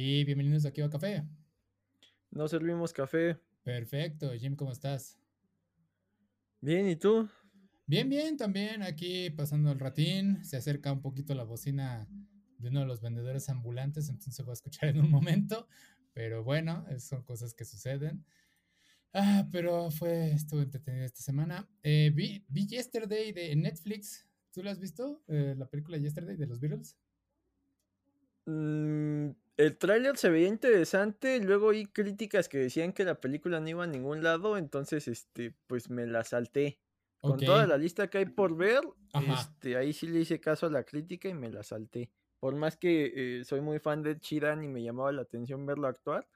Y bienvenidos aquí a Café. No servimos café. Perfecto, Jim, ¿cómo estás? Bien, ¿y tú? Bien, bien, también aquí pasando el ratín. Se acerca un poquito la bocina de uno de los vendedores ambulantes, entonces va a escuchar en un momento. Pero bueno, son cosas que suceden. Ah, pero fue, estuvo entretenido esta semana. Eh, vi, vi, Yesterday de Netflix. ¿Tú lo has visto? Eh, la película Yesterday de los Beatles. Mm, el tráiler se veía interesante, luego hay críticas que decían que la película no iba a ningún lado, entonces este, pues me la salté. Con toda la lista que hay por ver, este, ahí sí le hice caso a la crítica y me la salté. Por más que eh, soy muy fan de Chiran y me llamaba la atención verlo actuar,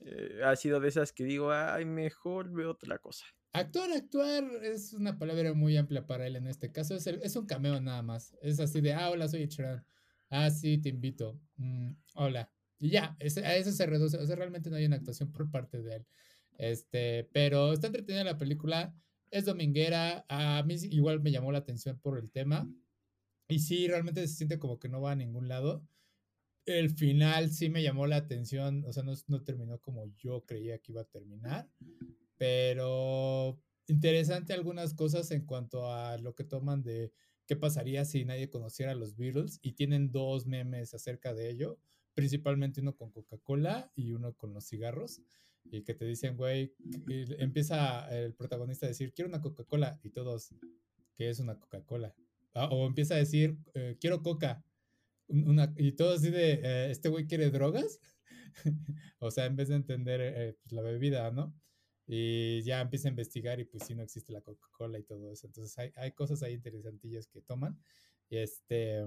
eh, ha sido de esas que digo, ay, mejor veo otra cosa. Actuar, actuar es una palabra muy amplia para él en este caso. Es, es un cameo nada más. Es así de, ah, hola, soy Chiran. Ah, sí, te invito. Mm, hola. Y ya, a eso se reduce. O sea, realmente no hay una actuación por parte de él. Este, pero está entretenida la película. Es dominguera. A mí igual me llamó la atención por el tema. Y sí, realmente se siente como que no va a ningún lado. El final sí me llamó la atención. O sea, no, no terminó como yo creía que iba a terminar. Pero interesante algunas cosas en cuanto a lo que toman de qué pasaría si nadie conociera a los Beatles y tienen dos memes acerca de ello, principalmente uno con Coca-Cola y uno con los cigarros, y que te dicen, güey, empieza el protagonista a decir, quiero una Coca-Cola, y todos, ¿qué es una Coca-Cola? Ah, o empieza a decir, eh, quiero coca, una, y todos así de, eh, ¿este güey quiere drogas? o sea, en vez de entender eh, pues, la bebida, ¿no? Y ya empieza a investigar y pues sí no existe la Coca-Cola y todo eso. Entonces hay, hay, cosas ahí interesantillas que toman. Este,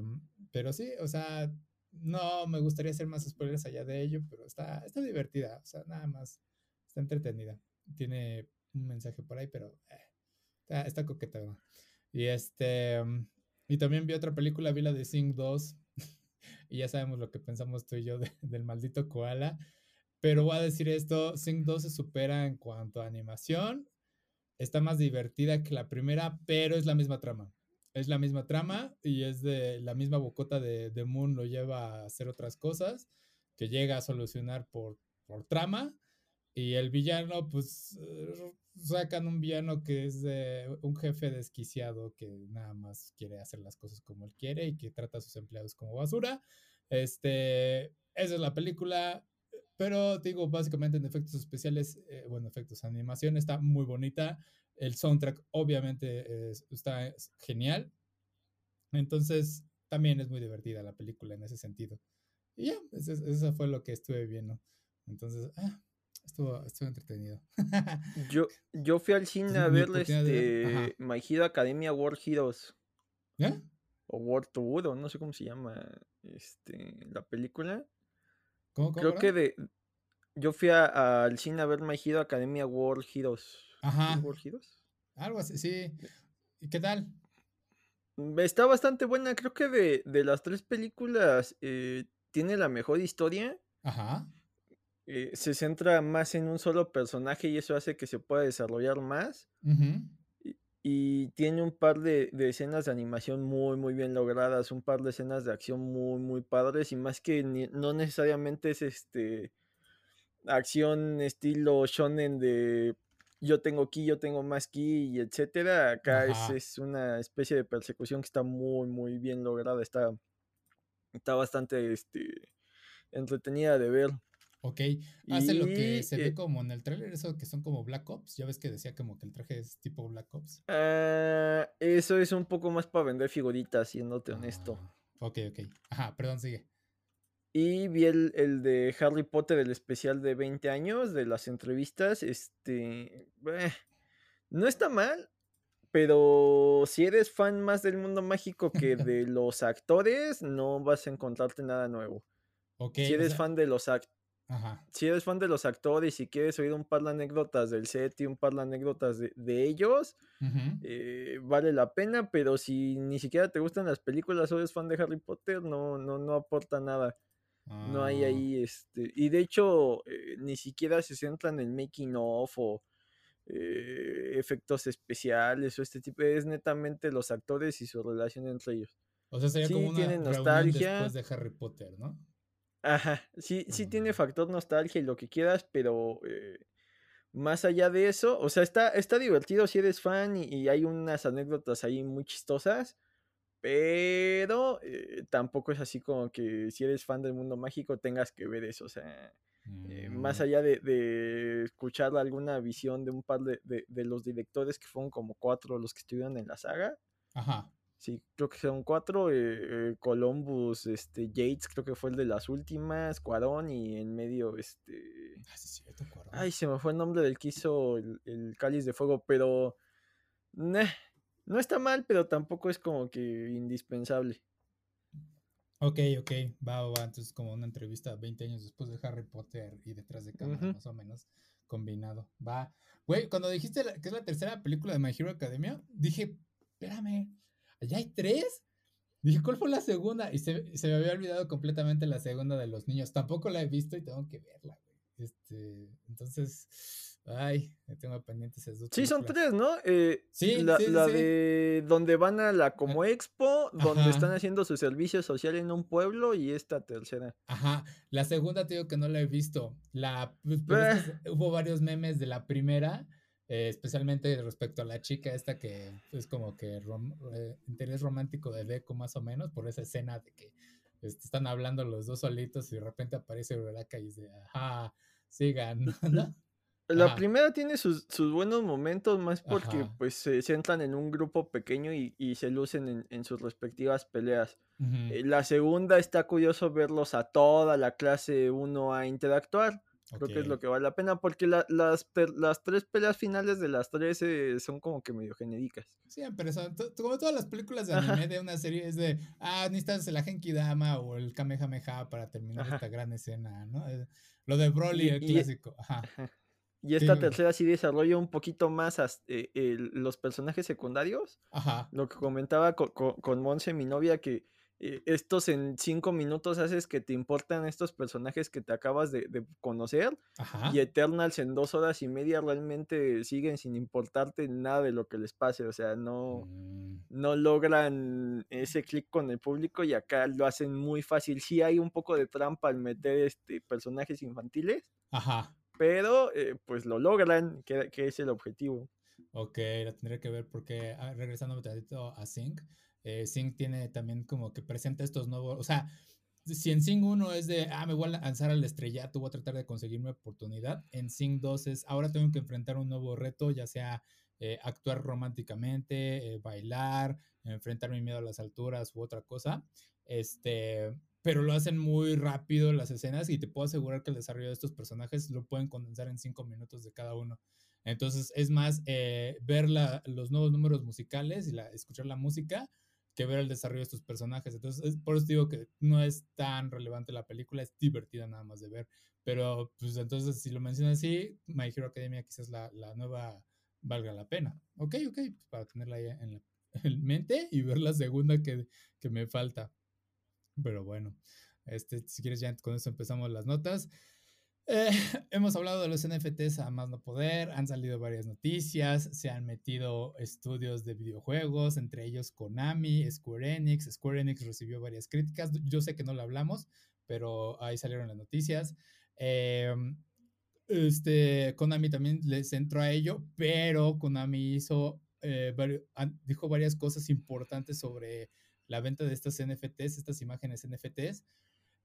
pero sí, o sea, no me gustaría hacer más spoilers allá de ello, pero está, está divertida, o sea, nada más, está entretenida. Tiene un mensaje por ahí, pero eh, está, está. Y este, y también vi otra película, vi la de Sing 2, y ya sabemos lo que pensamos tú y yo del maldito koala. Pero voy a decir esto, Sing 2 se supera en cuanto a animación. Está más divertida que la primera, pero es la misma trama. Es la misma trama y es de la misma bocota de, de Moon lo lleva a hacer otras cosas que llega a solucionar por, por trama. Y el villano, pues eh, sacan un villano que es un jefe desquiciado que nada más quiere hacer las cosas como él quiere y que trata a sus empleados como basura. Este, esa es la película. Pero digo, básicamente en efectos especiales, eh, bueno, efectos, animación está muy bonita. El soundtrack obviamente está genial. Entonces, también es muy divertida la película en ese sentido. Y ya, eso, fue lo que estuve viendo. Entonces, ah, estuvo, estuvo entretenido. yo, yo fui al cine a ver este, My Hero Academia World Heroes. ¿Eh? O World Tour, o no sé cómo se llama este, la película. Creo que de. Yo fui al cine a ver My Hero Academia World Heroes. Ajá. ¿World Heroes? Algo así, sí. ¿Y qué tal? Mm, está bastante buena. Creo que de, las tres películas eh, tiene la mejor historia. Ajá. Eh, se centra más en un solo personaje y eso hace que se pueda desarrollar más. Ajá. Y tiene un par de, escenas de animación muy, muy bien logradas, un par de escenas de acción muy, muy padres, y más que no necesariamente es este acción estilo shonen de yo tengo ki, yo tengo más ki, y etcétera. Acá es, es, una especie de persecución que está muy, muy bien lograda, está, está bastante este, entretenida de ver. Ok, hace lo que se ve eh como en el tráiler, eso que son como Black Ops, ya ves que decía como que el traje es tipo Black Ops. Ah, eso es un poco más para vender figuritas, siéndote honesto. Ah, ok, ok. Ajá, perdón, sigue. Y vi el, el, de Harry Potter, el especial de 20 años, de las entrevistas, este... Eh, no está mal, pero si eres fan más del mundo mágico que de los actores, no vas a encontrarte nada nuevo. Okay, si eres fan de los actores si eres fan de los actores y quieres oír un par de anécdotas del set y un par de anécdotas de, ellos, eh, vale la pena, pero si ni siquiera te gustan las películas o eres fan de Harry Potter, no, no, no aporta nada. No hay ah. ahí, este, y de hecho, eh, ni siquiera se centran en making of o eh, efectos especiales o este tipo, es netamente los actores y su relación entre ellos. O sea, sería como una nostalgia después de Harry Potter, ¿no? Ajá, sí, sí tiene factor nostalgia y lo que quieras, pero, eh, más allá de eso, o sea, está está divertido si eres fan y y hay unas anécdotas ahí muy chistosas, pero, eh, tampoco es así como que si eres fan del mundo mágico tengas que ver eso, o sea, eh, más Mm. allá de de escuchar alguna visión de un par de de de los directores que fueron como 4 los que estuvieron en la saga. Ajá. Sí, creo que son 4, eh eh, Columbus, este, Yates, creo que fue el de las últimas, Cuarón y en medio, este Ah, sí cierto, Cuarón. ay, se me fue el nombre del que hizo el el Cáliz de Fuego, pero, neh, no está mal, pero tampoco es como que indispensable. Okey, okey, va, va, va, entonces, como una entrevista 20 años después de Harry Potter y detrás de cámaras, Ujú. más o menos, combinado, va. Güey, cuando dijiste la que es la tercera película de My Hero Academia, dije: "Espérame, ¿ya hay 3?". Dije: "¿Cuál fue la segunda?". Y se se me había olvidado completamente la segunda de los niños. Tampoco la he visto y tengo que verla, güey. Este, entonces, ay, me tengo pendientes esas 2 Sí, son. 3, ¿no? Eh, Sí, la sí, la sí. de donde van a la como expo, donde están haciendo su servicio social en un pueblo y esta tercera. Ajá, la segunda te digo que no la he visto. La pues, es que hubo varios memes de la primera, eh, especialmente respecto a la chica esta que es como que rom eh, interés romántico de Deku, más o menos, por esa escena de que, este, están hablando los 2 solitos y de repente aparece Uraraka y dice: "Ajá, sigan", ¿no? la Ajá. primera tiene sus sus buenos momentos, más porque, Ajá. pues, se centran en un grupo pequeño y y se lucen en en sus respectivas peleas. Eh, la segunda está curioso verlos a toda la clase 1A interactuar. Creo que es lo que vale la pena, porque la las las 3 peleas finales de las 3, eh, son como que medio genéricas. Siempre son to como todas las películas de anime Ajá. de una serie es de, ah, necesitas el Genki Dama o el Kamehameha para terminar esta Ajá. gran escena, ¿no? Eh, lo de Broly, Y el clásico. Ajá. Y Sí, esta tercera sí desarrolla un poquito más eh, el los personajes secundarios. Ajá. Lo que comentaba co co con Monse, mi novia, que, eh, estos en 5 minutos haces que te importan estos personajes que te acabas de de conocer, y Ajá. Eternals en 2 horas y media realmente siguen sin importarte nada de lo que les pase, o sea, no Mm. no logran ese clic con el público y acá lo hacen muy fácil. Sí hay un poco de trampa al meter, este, personajes infantiles, Ajá. pero, eh, pues lo logran, que que es el objetivo. Okey, la tendré que ver porque, ah, tantito a Sing, eh, Sing tiene también como que presenta estos nuevos o sea, si en Sing 1 es de, ah, me voy a lanzar al estrellato, voy a tratar de conseguir mi oportunidad, en Sing 2 es, ahora tengo que enfrentar un nuevo reto, ya sea, eh, actuar románticamente, eh, bailar, enfrentar mi miedo a las alturas u otra cosa. Este, pero lo hacen muy rápido las escenas y te puedo asegurar que el desarrollo de estos personajes lo pueden condensar en 5 minutos de cada uno. Entonces, es más, eh, ver la los nuevos números musicales y la escuchar la música, que ver el desarrollo de estos personajes. Entonces, es por eso digo que no es tan relevante la película, es divertida nada más de ver. Pero, pues, entonces, si lo mencionas así, My Hero Academia quizás la la nueva valga la pena. Okey, okey, pues, para tenerla ahí en la en mente y ver la segunda que que me falta. Pero bueno, este, si quieres ya con eso empezamos las notas. Hemos hablado de los NFTs a más no poder, han salido varias noticias, se han metido estudios de videojuegos, entre ellos Konami, Square Enix. Square Enix recibió varias críticas. Yo sé que no lo hablamos, pero ahí salieron las noticias. Em, este, Konami también les entró a ello, pero Konami hizo, eh, vario an dijo varias cosas importantes sobre la venta de estas NFTs, estas imágenes NFTs,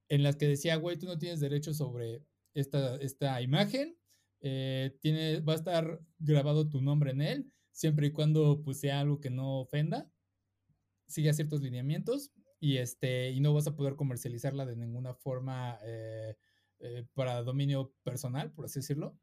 en las que decía: "Güey, tú no tienes derecho sobre esta esta imagen, eh, tiene va a estar grabado tu nombre en él, siempre y cuando, pues, sea algo que no ofenda, siga ciertos lineamientos, y, este, y no vas a poder comercializarla de ninguna forma, eh eh, para dominio personal", por así decirlo.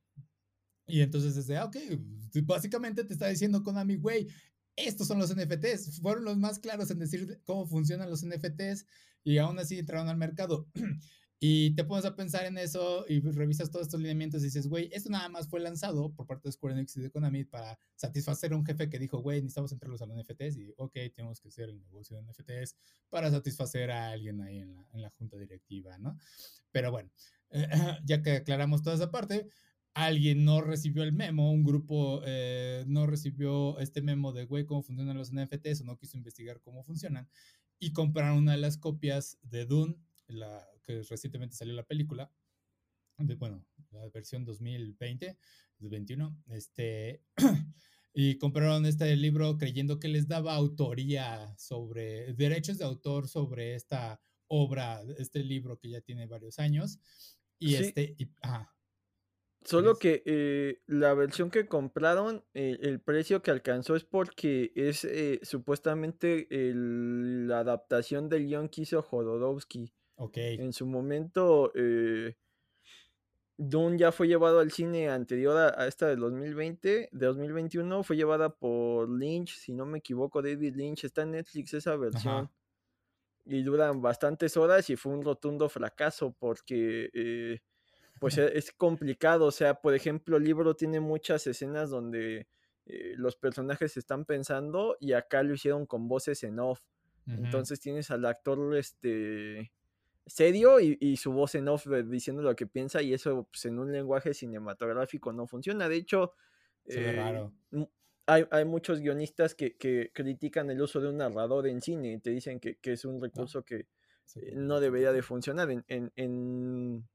Y entonces desde, ah, okey, básicamente te está diciendo Konami: "Güey, estos son los NFTs". Fueron los más claros en decir cómo funcionan los NFTs y aún así entraron al mercado. Y te pones a pensar en eso y revisas todos estos lineamientos y dices: "Güey, esto nada más fue lanzado por parte de Square Enix y de Konami para satisfacer a un jefe que dijo: 'Güey, necesitamos entrarlos a los NFTs', y okey, tenemos que hacer el negocio de NFTs para satisfacer a alguien ahí en la en la junta directiva", ¿no? Pero bueno, ya que aclaramos toda esa parte, alguien no recibió el memo, un grupo, eh, no recibió este memo de: "Güey, ¿cómo funcionan los NFTs?", o no quiso investigar cómo funcionan, y compraron una de las copias de Dune, la que recientemente salió la película, de, bueno, la versión 2020, 2021, este, y compraron este libro creyendo que les daba autoría sobre, derechos de autor sobre esta obra, este libro que ya tiene varios años, y Sí. este, y, Solo que, eh, la versión que compraron, eh, el precio que alcanzó es porque es, eh, supuestamente el la adaptación del guion que hizo Jodorowsky. Ok. En su momento, eh Dune ya fue llevado al cine anterior a a esta del 2020, de 2021, fue llevada por Lynch, si no me equivoco, David Lynch, está en Netflix esa versión. Ajá. Y duran bastantes horas y fue un rotundo fracaso porque, eh, pues, es complicado, o sea, por ejemplo, el libro tiene muchas escenas donde, eh, los personajes están pensando y acá lo hicieron con voces en off. Entonces tienes al actor, este, serio y y su voz en off, eh, diciendo lo que piensa y eso, pues, en un lenguaje cinematográfico no funciona. De hecho, eh, raro. hay hay muchos guionistas que que critican el uso de un narrador en cine, te dicen que que es un ¿No? recurso que, eh, no debería de funcionar. En en en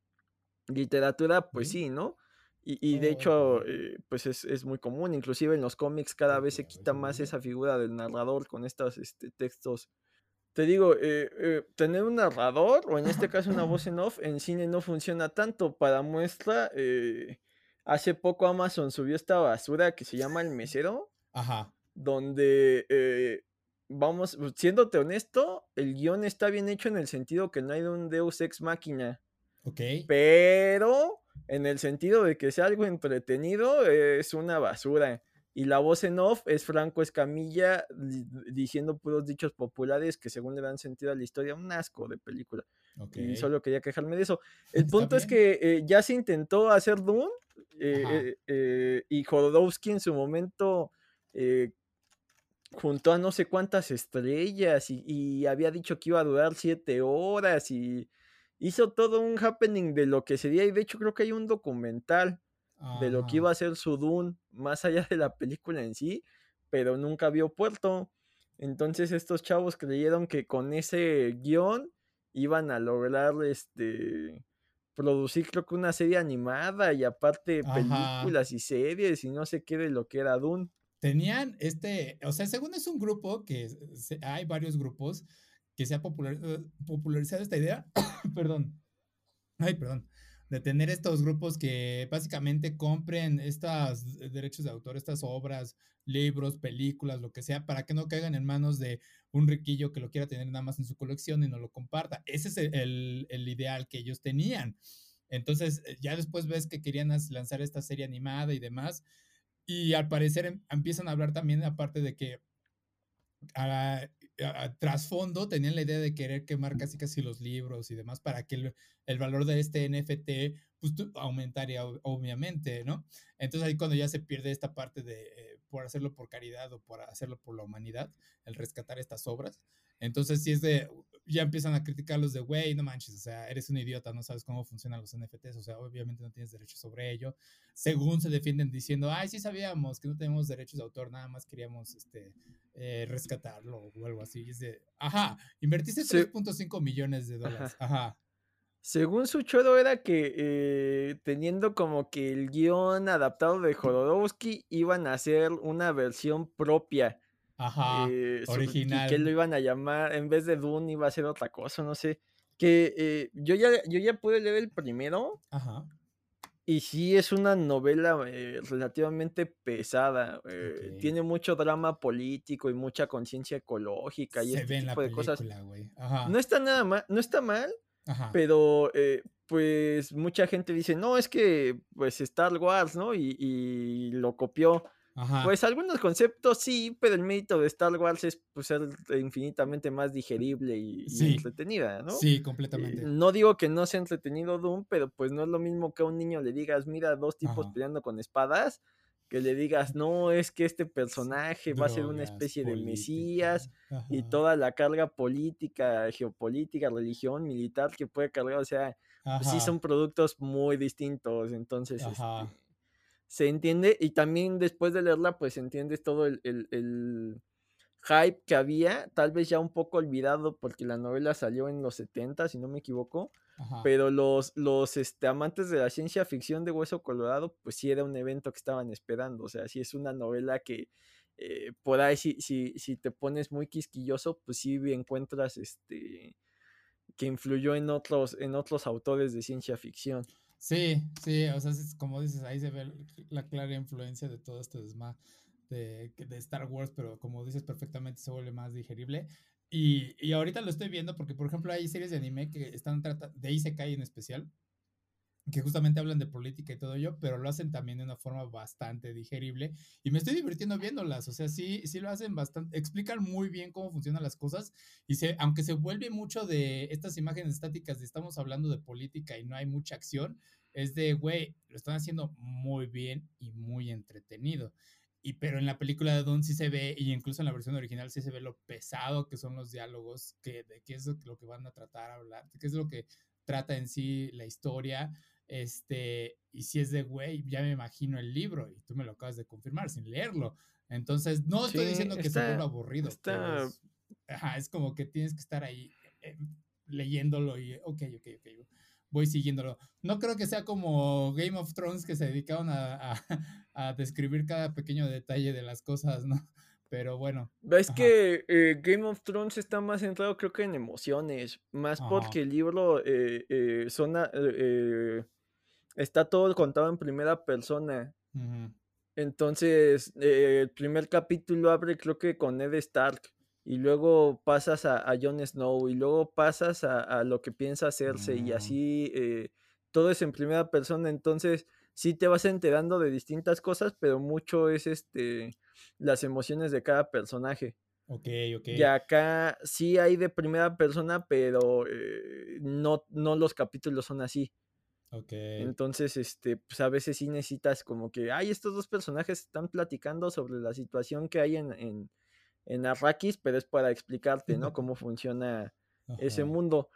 literatura, pues ¿Sí? sí, ¿no? Y y de Oh, hecho, eh, pues es es muy común, inclusive en los cómics cada vez se quita más esa figura del narrador con estos, este, textos. Te digo, eh eh, tener un narrador, o en este caso una voz en off, en cine no funciona tanto. Para muestra, eh, hace poco Amazon subió esta basura que se llama El Mesero, Ajá. donde, eh, vamos, siéndote honesto, el guion está bien hecho en el sentido que no hay un Deus ex machina. Okey. Pero, en el sentido de que sea algo entretenido, es una basura. Y la voz en off es Franco Escamilla di diciendo puros dichos populares que según le dan sentido a la historia, un asco de película. Y solo quería quejarme de eso. El punto es que, eh, ya se intentó hacer Ajá. eh eh y Jodorowsky en su momento, juntó a no sé cuántas estrellas y y había dicho que iba a durar 7 horas y hizo todo un happening de lo que sería, y de hecho creo que hay un documental de lo que iba a ser su Dune, más allá de la película en sí, pero nunca vio puerto. Entonces estos chavos creyeron que con ese guion iban a lograr, este, producir creo que una serie animada y aparte Ajá. películas y series y no sé qué de lo que era Dune. Tenían este, o sea, según es un grupo que se hay varios grupos que se ha popular popularizado esta idea, perdón, ay, perdón, de tener estos grupos que básicamente compren estas derechos de autor, estas obras, libros, películas, lo que sea, para que no caigan en manos de un riquillo que lo quiera tener nada más en su colección y no lo comparta. Ese es el el ideal que ellos tenían. Entonces, ya después ves que querían lanzar esta serie animada y demás, y al parecer em empiezan a hablar también, aparte de que a trasfondo tenían la idea de querer quemar casi, casi los libros y demás para que el el valor de este NFT, pues, aumentaría obviamente, ¿no? Entonces, ahí cuando ya se pierde esta parte de, eh, por hacerlo por caridad o por hacerlo por la humanidad, el rescatar estas obras. Entonces, sí es de ya empiezan a criticarlos de: "Güey, no manches, o sea, eres un idiota, no sabes cómo funcionan los NFTs, o sea, obviamente no tienes derechos sobre ello". Según se defienden diciendo: "Ay, sí sabíamos que no tenemos derechos de autor, nada más queríamos, este, eh, rescatarlo", o algo así. Y es de, ajá, invertiste tres Se punto cinco millones de Ajá. dólares. Ajá. Según su choro era que, eh, teniendo como que el guion adaptado de Jodorowsky, iban a hacer una versión propia, Ajá, eh, y que lo original. iban a llamar, en vez de Dune iba a ser otra cosa, no sé. Que, eh, yo ya yo ya pude leer el primero Ajá. y sí es una novela, eh, relativamente pesada, eh, tiene mucho drama político y mucha conciencia ecológica y Se este ve en la tipo de cosas. película. No Ajá. está nada ma no está mal, Ajá. pero, pues, mucha gente dice: "No, es que, pues, Star Wars", ¿no? Y y lo copió. Ajá. Pues, algunos conceptos sí, pero el mérito de Star Wars es, pues, ser infinitamente más digerible y y Sí, entretenida, ¿no? sí, Eh, completamente. no digo que no sea entretenido Dune, pero, pues, no es lo mismo que a un niño le digas: "Mira, 2 tipos Ajá. peleando con espadas", que le digas: "No, es que este personaje va a ser una especie de mesías", y toda la carga política, geopolítica, religión, militar que puede cargar, o sea, pues sí son productos muy distintos. Entonces, este. Se entiende, y también después de leerla, pues entiendes todo el el el hype que había, tal vez ya un poco olvidado porque la novela salió en los 70, si no me equivoco, pero los, los este, amantes de la ciencia ficción de Hueso Colorado, pues sí era un evento que estaban esperando, o sea, sí es una novela que eh, por ahí si, si, si te pones muy quisquilloso, pues sí encuentras este que influyó en otros, en otros autores de ciencia ficción. Sí, sí, o sea, como dices, ahí se ve la clara influencia de todo este desma de, de, Star Wars, pero como dices perfectamente se vuelve más digerible. Y, y ahorita lo estoy viendo porque, por ejemplo, hay series de anime que están tratando, de Isekai en especial, que justamente hablan de política y todo ello, pero lo hacen también de una forma bastante digerible y me estoy divirtiendo viéndolas, o sea, sí, sí lo hacen bastante, explican muy bien cómo funcionan las cosas y se, aunque se vuelve mucho de estas imágenes estáticas de estamos hablando de política y no hay mucha acción, es de, güey, lo están haciendo muy bien y muy entretenido. Y pero en la película de Don sí se ve, y incluso en la versión original sí se ve lo pesado que son los diálogos, que, de qué es lo que van a tratar hablar, qué es lo que trata en sí la historia. Este, y si es de, güey, ya me imagino el libro y tú me lo acabas de confirmar sin leerlo. Entonces, no estoy diciendo que se vuelva aburrido. es, ajá, es como que tienes que estar ahí eh, leyéndolo y, ok, ok, ok, voy siguiéndolo. No creo que sea como Game of Thrones que se dedicaron a, a, describir cada pequeño detalle de las cosas, ¿no? Pero bueno. Es que eh, Game of Thrones está más centrado creo que en emociones, más porque el libro eh, eh, son, está todo contado en primera persona. Entonces, el primer capítulo abre creo que con Ned Stark y luego pasas a, a Jon Snow y luego pasas a, lo que piensa hacerse y mm. así todo es en primera persona. Entonces, sí te vas enterando de distintas cosas, pero mucho es este las emociones de cada personaje. Ok, ok. Y acá sí hay de primera persona, pero eh, no, no los capítulos son así. Entonces, este, pues a veces sí necesitas como que, ay, estos dos personajes están platicando sobre la situación que hay en, en, en Arrakis, pero es para explicarte, ¿no? Cómo funciona ese mundo.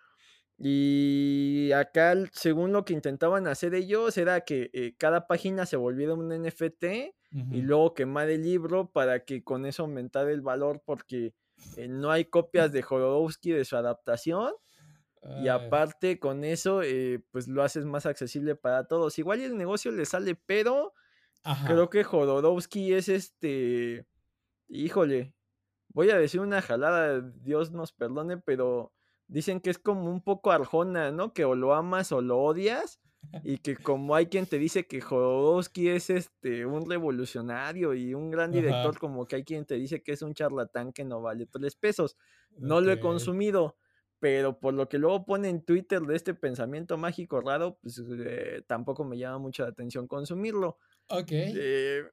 Y acá, según lo que intentaban hacer ellos, era que eh, cada página se volviera un NFT y luego quemar el libro para que con eso aumentara el valor, porque eh, no hay copias de Jodorowsky de su adaptación. Y aparte, con eso, eh, pues lo haces más accesible para todos. Igual el negocio le sale, pero creo que Jodorowsky es este. Híjole, voy a decir una jalada, Dios nos perdone, pero dicen que es como un poco arjona, ¿no? Que o lo amas o lo odias. Y que como hay quien te dice que Jodorowsky es este un revolucionario y un gran director, como que hay quien te dice que es un charlatán que no vale tres pesos. No lo he consumido, pero por lo que luego pone en Twitter de este pensamiento mágico raro, pues eh, tampoco me llama mucha atención consumirlo. Ok. Eh,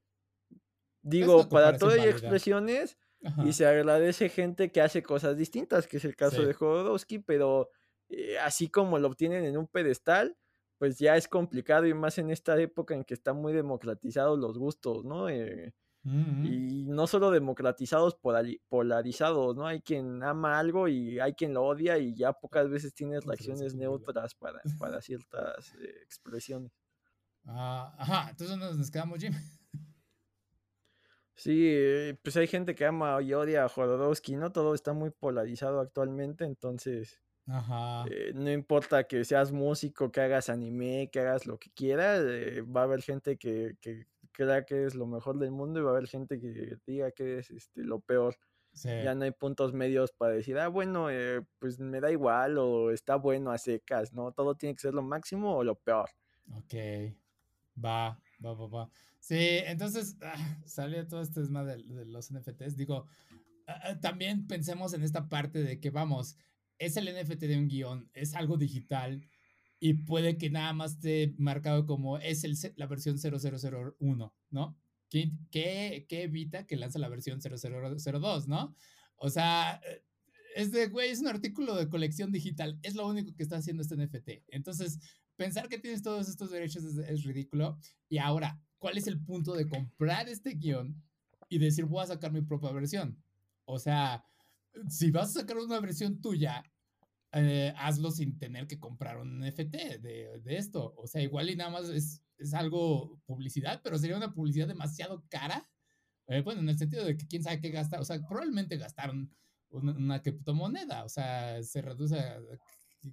digo, para todo hay expresiones y se agradece gente que hace cosas distintas, que es el caso de Jodorowsky, pero eh, así como lo obtienen en un pedestal, pues ya es complicado y más en esta época en que están muy democratizados los gustos, ¿no? Y no solo democratizados, polarizados, ¿no? Hay quien ama algo y hay quien lo odia y ya pocas veces tienes reacciones neutras para, para ciertas eh, expresiones. Ah, ajá, entonces nos quedamos, Jim. Sí, eh, pues hay gente que ama y odia a Jodorowsky, ¿no? Todo está muy polarizado actualmente, entonces eh, no importa que seas músico, que hagas anime, que hagas lo que quieras, eh, va a haber gente que, que, crea que es lo mejor del mundo y va a haber gente que diga que es este, lo peor. Ya no hay puntos medios para decir, ah, bueno, pues me da igual o está bueno a secas, ¿no? Todo tiene que ser lo máximo o lo peor. Ok, va, va, va, va. Sí, entonces ah, sale todo este tema de, los NFTs. Digo, ah, ah, también pensemos en esta parte de que, vamos, es el NFT de un guion, es algo digital y puede que nada más esté marcado como es el, la versión 0001, ¿no? ¿Qué, qué, qué evita que lance la versión 0002, ¿no? O sea, es de, güey, es un artículo de colección digital, es lo único que está haciendo este NFT. Entonces, pensar que tienes todos estos derechos es ridículo. Y ahora, ¿cuál es el punto de comprar este guion y decir voy a sacar mi propia versión? O sea, si vas a sacar una versión tuya, eh, hazlo sin tener que comprar un NFT de, de, esto. O sea, igual y nada más es, es algo publicidad, pero sería una publicidad demasiado cara Eh, bueno, en el sentido de que quién sabe qué gasta, o sea, probablemente gastaron una, una criptomoneda, o sea, se reduce a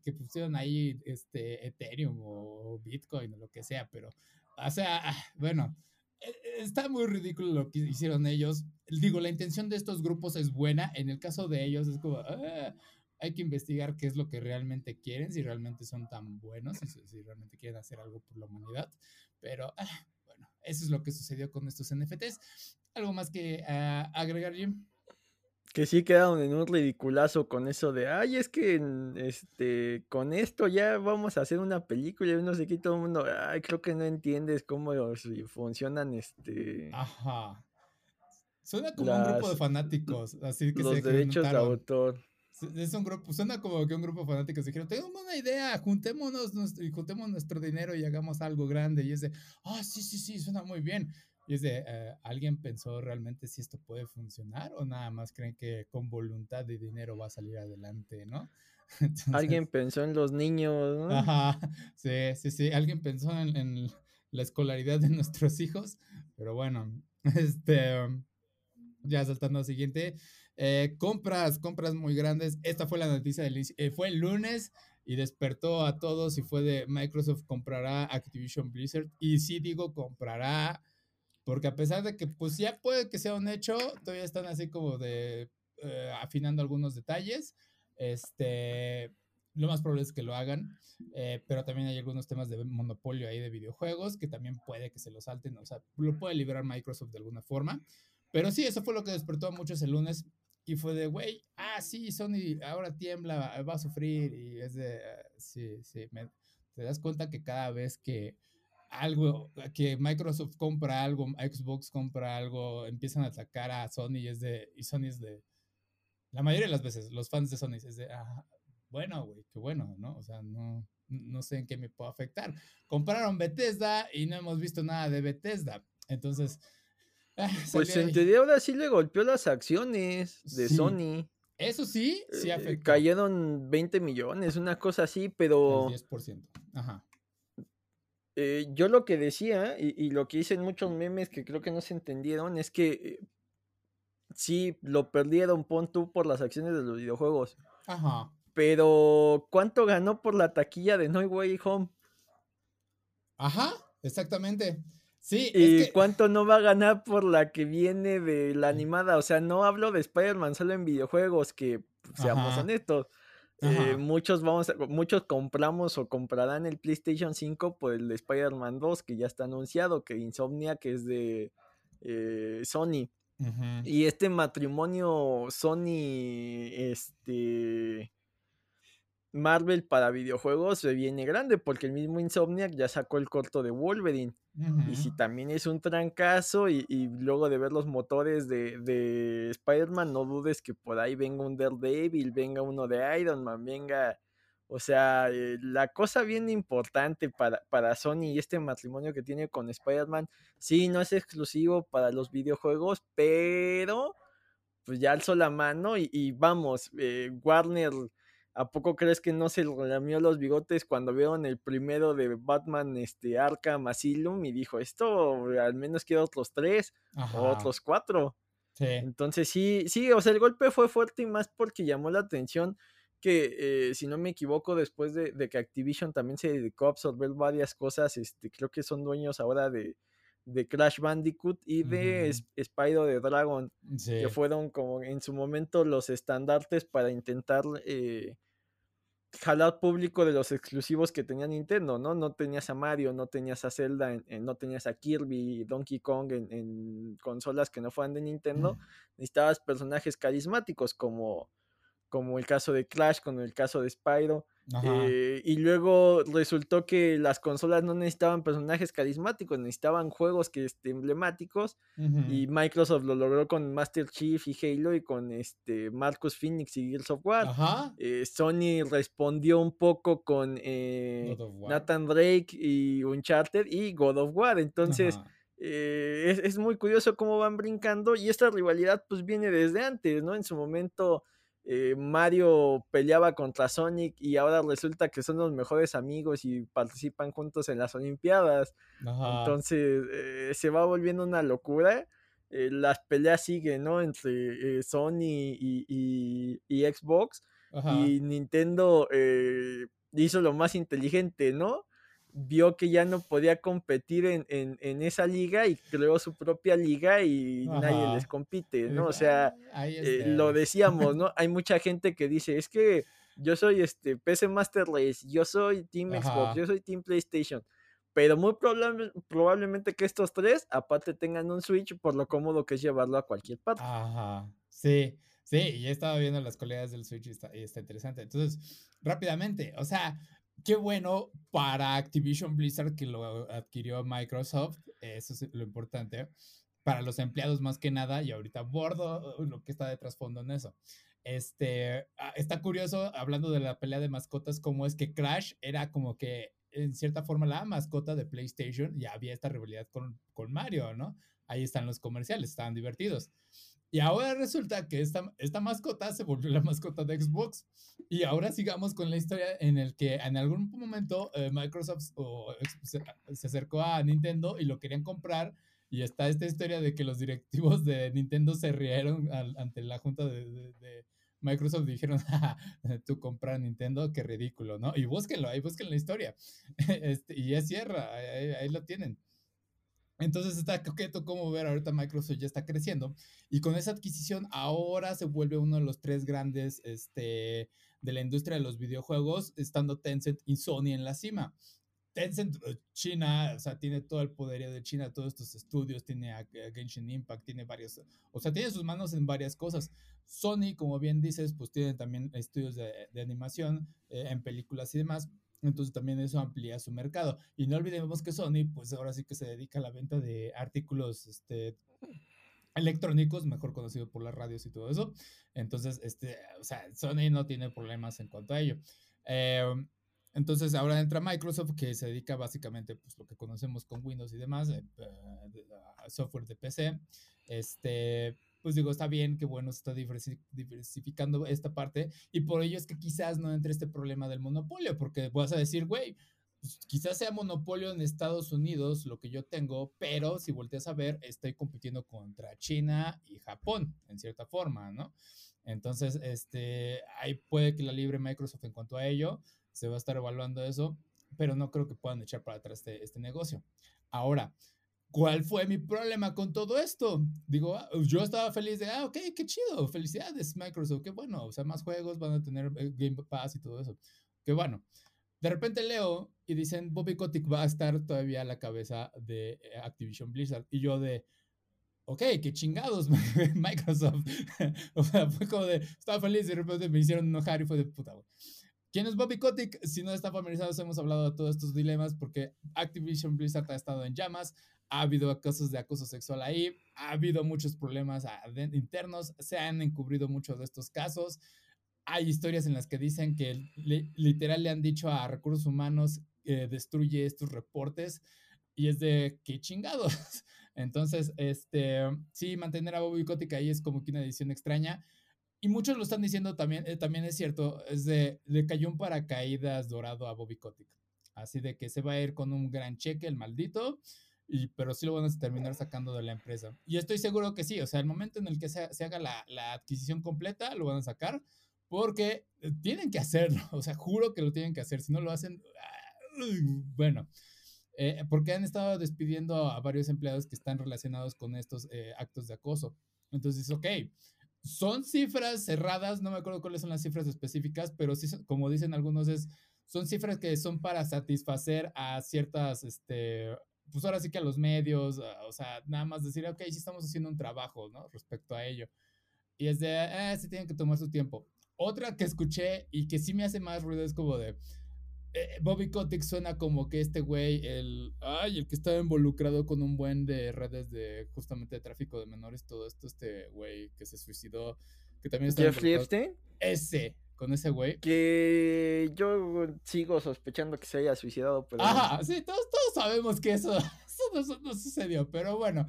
que pusieron ahí este Ethereum o Bitcoin o lo que sea, pero, o sea, ah, bueno, e, e, está muy ridículo lo que hicieron ellos. Digo, la intención de estos grupos es buena, en el caso de ellos es como, ah, hay que investigar qué es lo que realmente quieren, si realmente son tan buenos, si, si realmente quieren hacer algo por la humanidad, pero ah, bueno, eso es lo que sucedió con estos NFTs. ¿Algo más que agregar, Jim? que sí quedaron en un ridiculazo con eso de, ay, es que este, con esto ya vamos a hacer una película y no sé qué, todo el mundo, ay, creo que no entiendes cómo funcionan, este... Ajá. Suena como un grupo de fanáticos, así que los derechos de autor. Es un grupo, suena como que un grupo de fanáticos dijeron, tengo una idea, juntémonos y juntemos nuestro dinero y hagamos algo grande. Y es de, ah, sí, sí, sí, suena muy bien. Y es de, eh, ¿alguien pensó realmente si esto puede funcionar o nada más creen que con voluntad y dinero va a salir adelante, ¿no? Alguien pensó en los niños, ¿no? Ajá, sí, sí, sí, alguien pensó en, la escolaridad de nuestros hijos, pero bueno, este, ya saltando al siguiente, eh, compras, compras muy grandes, esta fue la noticia del, eh, fue el lunes y despertó a todos y fue de Microsoft comprará Activision Blizzard, y sí digo comprará, porque a pesar de que pues ya puede que sea un hecho, todavía están así como de eh, afinando algunos detalles. Este, lo más probable es que lo hagan, pero también hay algunos temas de monopolio ahí de videojuegos que también puede que se lo salten, o sea, lo puede liberar Microsoft de alguna forma. Pero sí, eso fue lo que despertó a muchos el lunes y fue de, güey, ah, sí, Sony ahora tiembla, va a sufrir y es de, ah, sí, sí, te das cuenta que cada vez que algo, que Microsoft compra algo, Xbox compra algo, empiezan a atacar a Sony y es de, y Sony es de, la mayoría de las veces, los fans de Sony es de, ah, bueno, güey, qué bueno, ¿no? O sea, no, no sé en qué me puede afectar. Compraron Bethesda y no hemos visto nada de Bethesda. Entonces, ah, pues en teoría ahora sí le golpeó las acciones de Sony. Eso sí, sí eh, afectó. cayeron 20 millones, una cosa así, pero... El 10%. Ajá. Eh, yo lo que decía, y, lo que dicen muchos memes que creo que no se entendieron, es que eh, sí, lo perdieron, pon tú por las acciones de los videojuegos. Ajá. Pero, ¿cuánto ganó por la taquilla de No Way Home? Ajá, exactamente. Sí. ¿Y cuánto no va a ganar por la que viene de la animada? O sea, no hablo de Spider-Man solo en videojuegos, que seamos honestos. Eh, muchos vamos muchos compramos o comprarán el PlayStation 5 por el de Spider-Man 2 que ya está anunciado, que Insomnia que es de eh, Sony. Y este matrimonio Sony este Marvel para videojuegos se viene grande porque el mismo Insomniac ya sacó el corto de Wolverine. Y si también es un trancazo y, luego de ver los motores de, Spider-Man, no dudes que por ahí venga un Daredevil, venga uno de Iron Man, venga... O sea, eh, la cosa bien importante para, para Sony y este matrimonio que tiene con Spider-Man, sí, no es exclusivo para los videojuegos, pero pues ya alzó la mano y, vamos, eh, Warner ¿A poco crees que no se lamió los bigotes cuando vieron el primero de Batman este, Arkham Asylum y dijo, esto al menos quiero otros tres o otros cuatro? Sí. Entonces sí, sí, o sea, el golpe fue fuerte y más porque llamó la atención que, eh, si no me equivoco, después de, que Activision también se dedicó a absorber varias cosas, este, creo que son dueños ahora de, de Crash Bandicoot y de Spyro de Dragon, que fueron como en su momento los estandartes para intentar eh, jalar público de los exclusivos que tenía Nintendo, ¿no? No tenías a Mario, no tenías a Zelda, no tenías a Kirby, Donkey Kong en, consolas que no fueran de Nintendo. Necesitabas personajes carismáticos como, como el caso de Clash, como el caso de Spyro. Eh, y luego resultó que las consolas no necesitaban personajes carismáticos, necesitaban juegos que este, emblemáticos. Y Microsoft lo logró con Master Chief y Halo y con este Marcus Phoenix y Gears of War. Eh, Sony respondió un poco con eh, Nathan Drake y Uncharted y God of War. Entonces. Es, es, muy curioso cómo van brincando y esta rivalidad pues viene desde antes, ¿no? En su momento eh, Mario peleaba contra Sonic y ahora resulta que son los mejores amigos y participan juntos en las Olimpiadas. Entonces eh, se va volviendo una locura. eh, las peleas siguen, ¿no? Entre eh, Sony y, Xbox. Y Nintendo hizo lo más inteligente, ¿no? Vio que ya no podía competir en, esa liga y creó su propia liga y nadie les compite, ¿no? O sea, lo decíamos, ¿no? Hay mucha gente que dice, es que yo soy este PC Master Race, yo soy Team Xbox, yo soy Team PlayStation pero muy probablemente que estos tres aparte tengan un Switch por lo cómodo que es llevarlo a cualquier parte. Ajá, sí, sí, ya estaba viendo las cualidades del Switch y está, está interesante. Entonces, rápidamente, o sea, qué bueno para Activision Blizzard que lo adquirió Microsoft, eso es lo importante, para los empleados más que nada, y ahorita bordo lo que está de trasfondo en eso. Este, ah, está curioso, hablando de la pelea de mascotas, cómo es que Crash era como que en cierta forma la mascota de PlayStation y había esta rivalidad con, con Mario, ¿no? Ahí están los comerciales, estaban divertidos. Y ahora resulta que esta, esta mascota se volvió la mascota de Xbox. Y ahora sigamos con la historia en el que en algún momento eh, Microsoft se, acercó a Nintendo y lo querían comprar. Y está esta historia de que los directivos de Nintendo se rieron ante la junta de, Microsoft dijeron, tú compras Nintendo, qué ridículo, ¿no? Y búsquenlo, ahí busquen la historia. Este, y ya cierra, ahí, lo tienen. Entonces está coqueto como ver ahorita Microsoft ya está creciendo y con esa adquisición ahora se vuelve uno de los tres grandes este, de la industria de los videojuegos, estando Tencent y Sony en la cima. Tencent, eh, China, o sea, tiene todo el poderío de China, todos estos estudios, tiene a, Genshin Impact, tiene varios, o sea, tiene sus manos en varias cosas. Sony, como bien dices, pues tiene también estudios de, animación eh, en películas y demás, entonces también eso amplía su mercado. Y no olvidemos que Sony, pues ahora sí que se dedica a la venta de artículos, este electrónicos, mejor conocido por las radios y todo eso. Entonces, este, o sea, Sony no tiene problemas en cuanto a ello. Eh, entonces ahora entra Microsoft que se dedica básicamente pues lo que conocemos con Windows y demás, eh, eh, software de PC. Este, pues digo, está bien, que bueno, se está diversificando esta parte y por ello es que quizás no entre este problema del monopolio, porque vas a decir, güey, pues, quizás sea monopolio en Estados Unidos lo que yo tengo, pero si volteas a ver, estoy compitiendo contra China y Japón, en cierta forma, ¿no? Entonces, este, ahí puede que la libre Microsoft en cuanto a ello, se va a estar evaluando eso, pero no creo que puedan echar para atrás este, este negocio. Ahora, ¿cuál fue mi problema con todo esto? Digo, ah, yo estaba feliz de, ah, ok, qué chido, felicidades Microsoft, qué bueno, o sea, más juegos van a tener eh, Game Pass y todo eso, qué bueno. De repente leo y dicen, Bobby Kotick va a estar todavía a la cabeza de eh, Activision Blizzard, y yo de, ok, qué chingados, Microsoft. o sea, fue como de, estaba feliz y de repente me hicieron enojar y fue de puta. ¿Quién es Bobby Kotick? Si no están familiarizados, hemos hablado de todos estos dilemas porque Activision Blizzard ha estado en llamas, ha habido casos de acoso sexual ahí, ha habido muchos problemas internos, se han encubrido muchos de estos casos. Hay historias en las que dicen que literal le han dicho a recursos humanos que destruye estos reportes y es de qué chingados. Entonces, este, sí, mantener a Bobby Kotick ahí es como que una edición extraña. Y muchos lo están diciendo también, eh, también es cierto, es de, le cayó un paracaídas dorado a Bobby Kotick. Así de que se va a ir con un gran cheque el maldito, y, pero sí lo van a terminar sacando de la empresa. Y estoy seguro que sí, o sea, el momento en el que se, se haga la, la, adquisición completa, lo van a sacar, porque eh, tienen que hacerlo, o sea, juro que lo tienen que hacer, si no lo hacen, bueno. Eh, porque han estado despidiendo a varios empleados que están relacionados con estos actos de acoso. Entonces, ok, son cifras cerradas, no me acuerdo cuáles son las cifras específicas, pero sí, como dicen algunos, es, son cifras que son para satisfacer a ciertas, este, pues ahora sí que a los medios, o sea, nada más decir, ok, sí estamos haciendo un trabajo, ¿no? Respecto a ello. Y es de, eh, sí tienen que tomar su tiempo. Otra que escuché y que sí me hace más ruido es como de, eh, Bobby Kotick suena como que este güey, el, ay, el que estaba involucrado con un buen de redes de justamente de tráfico de menores, todo esto, este güey que se suicidó, que también está... Epstein. Ese, con ese güey. Que yo sigo sospechando que se haya suicidado, pero... Ajá, sí, todos, todos sabemos que eso, eso no, sucedió, pero bueno,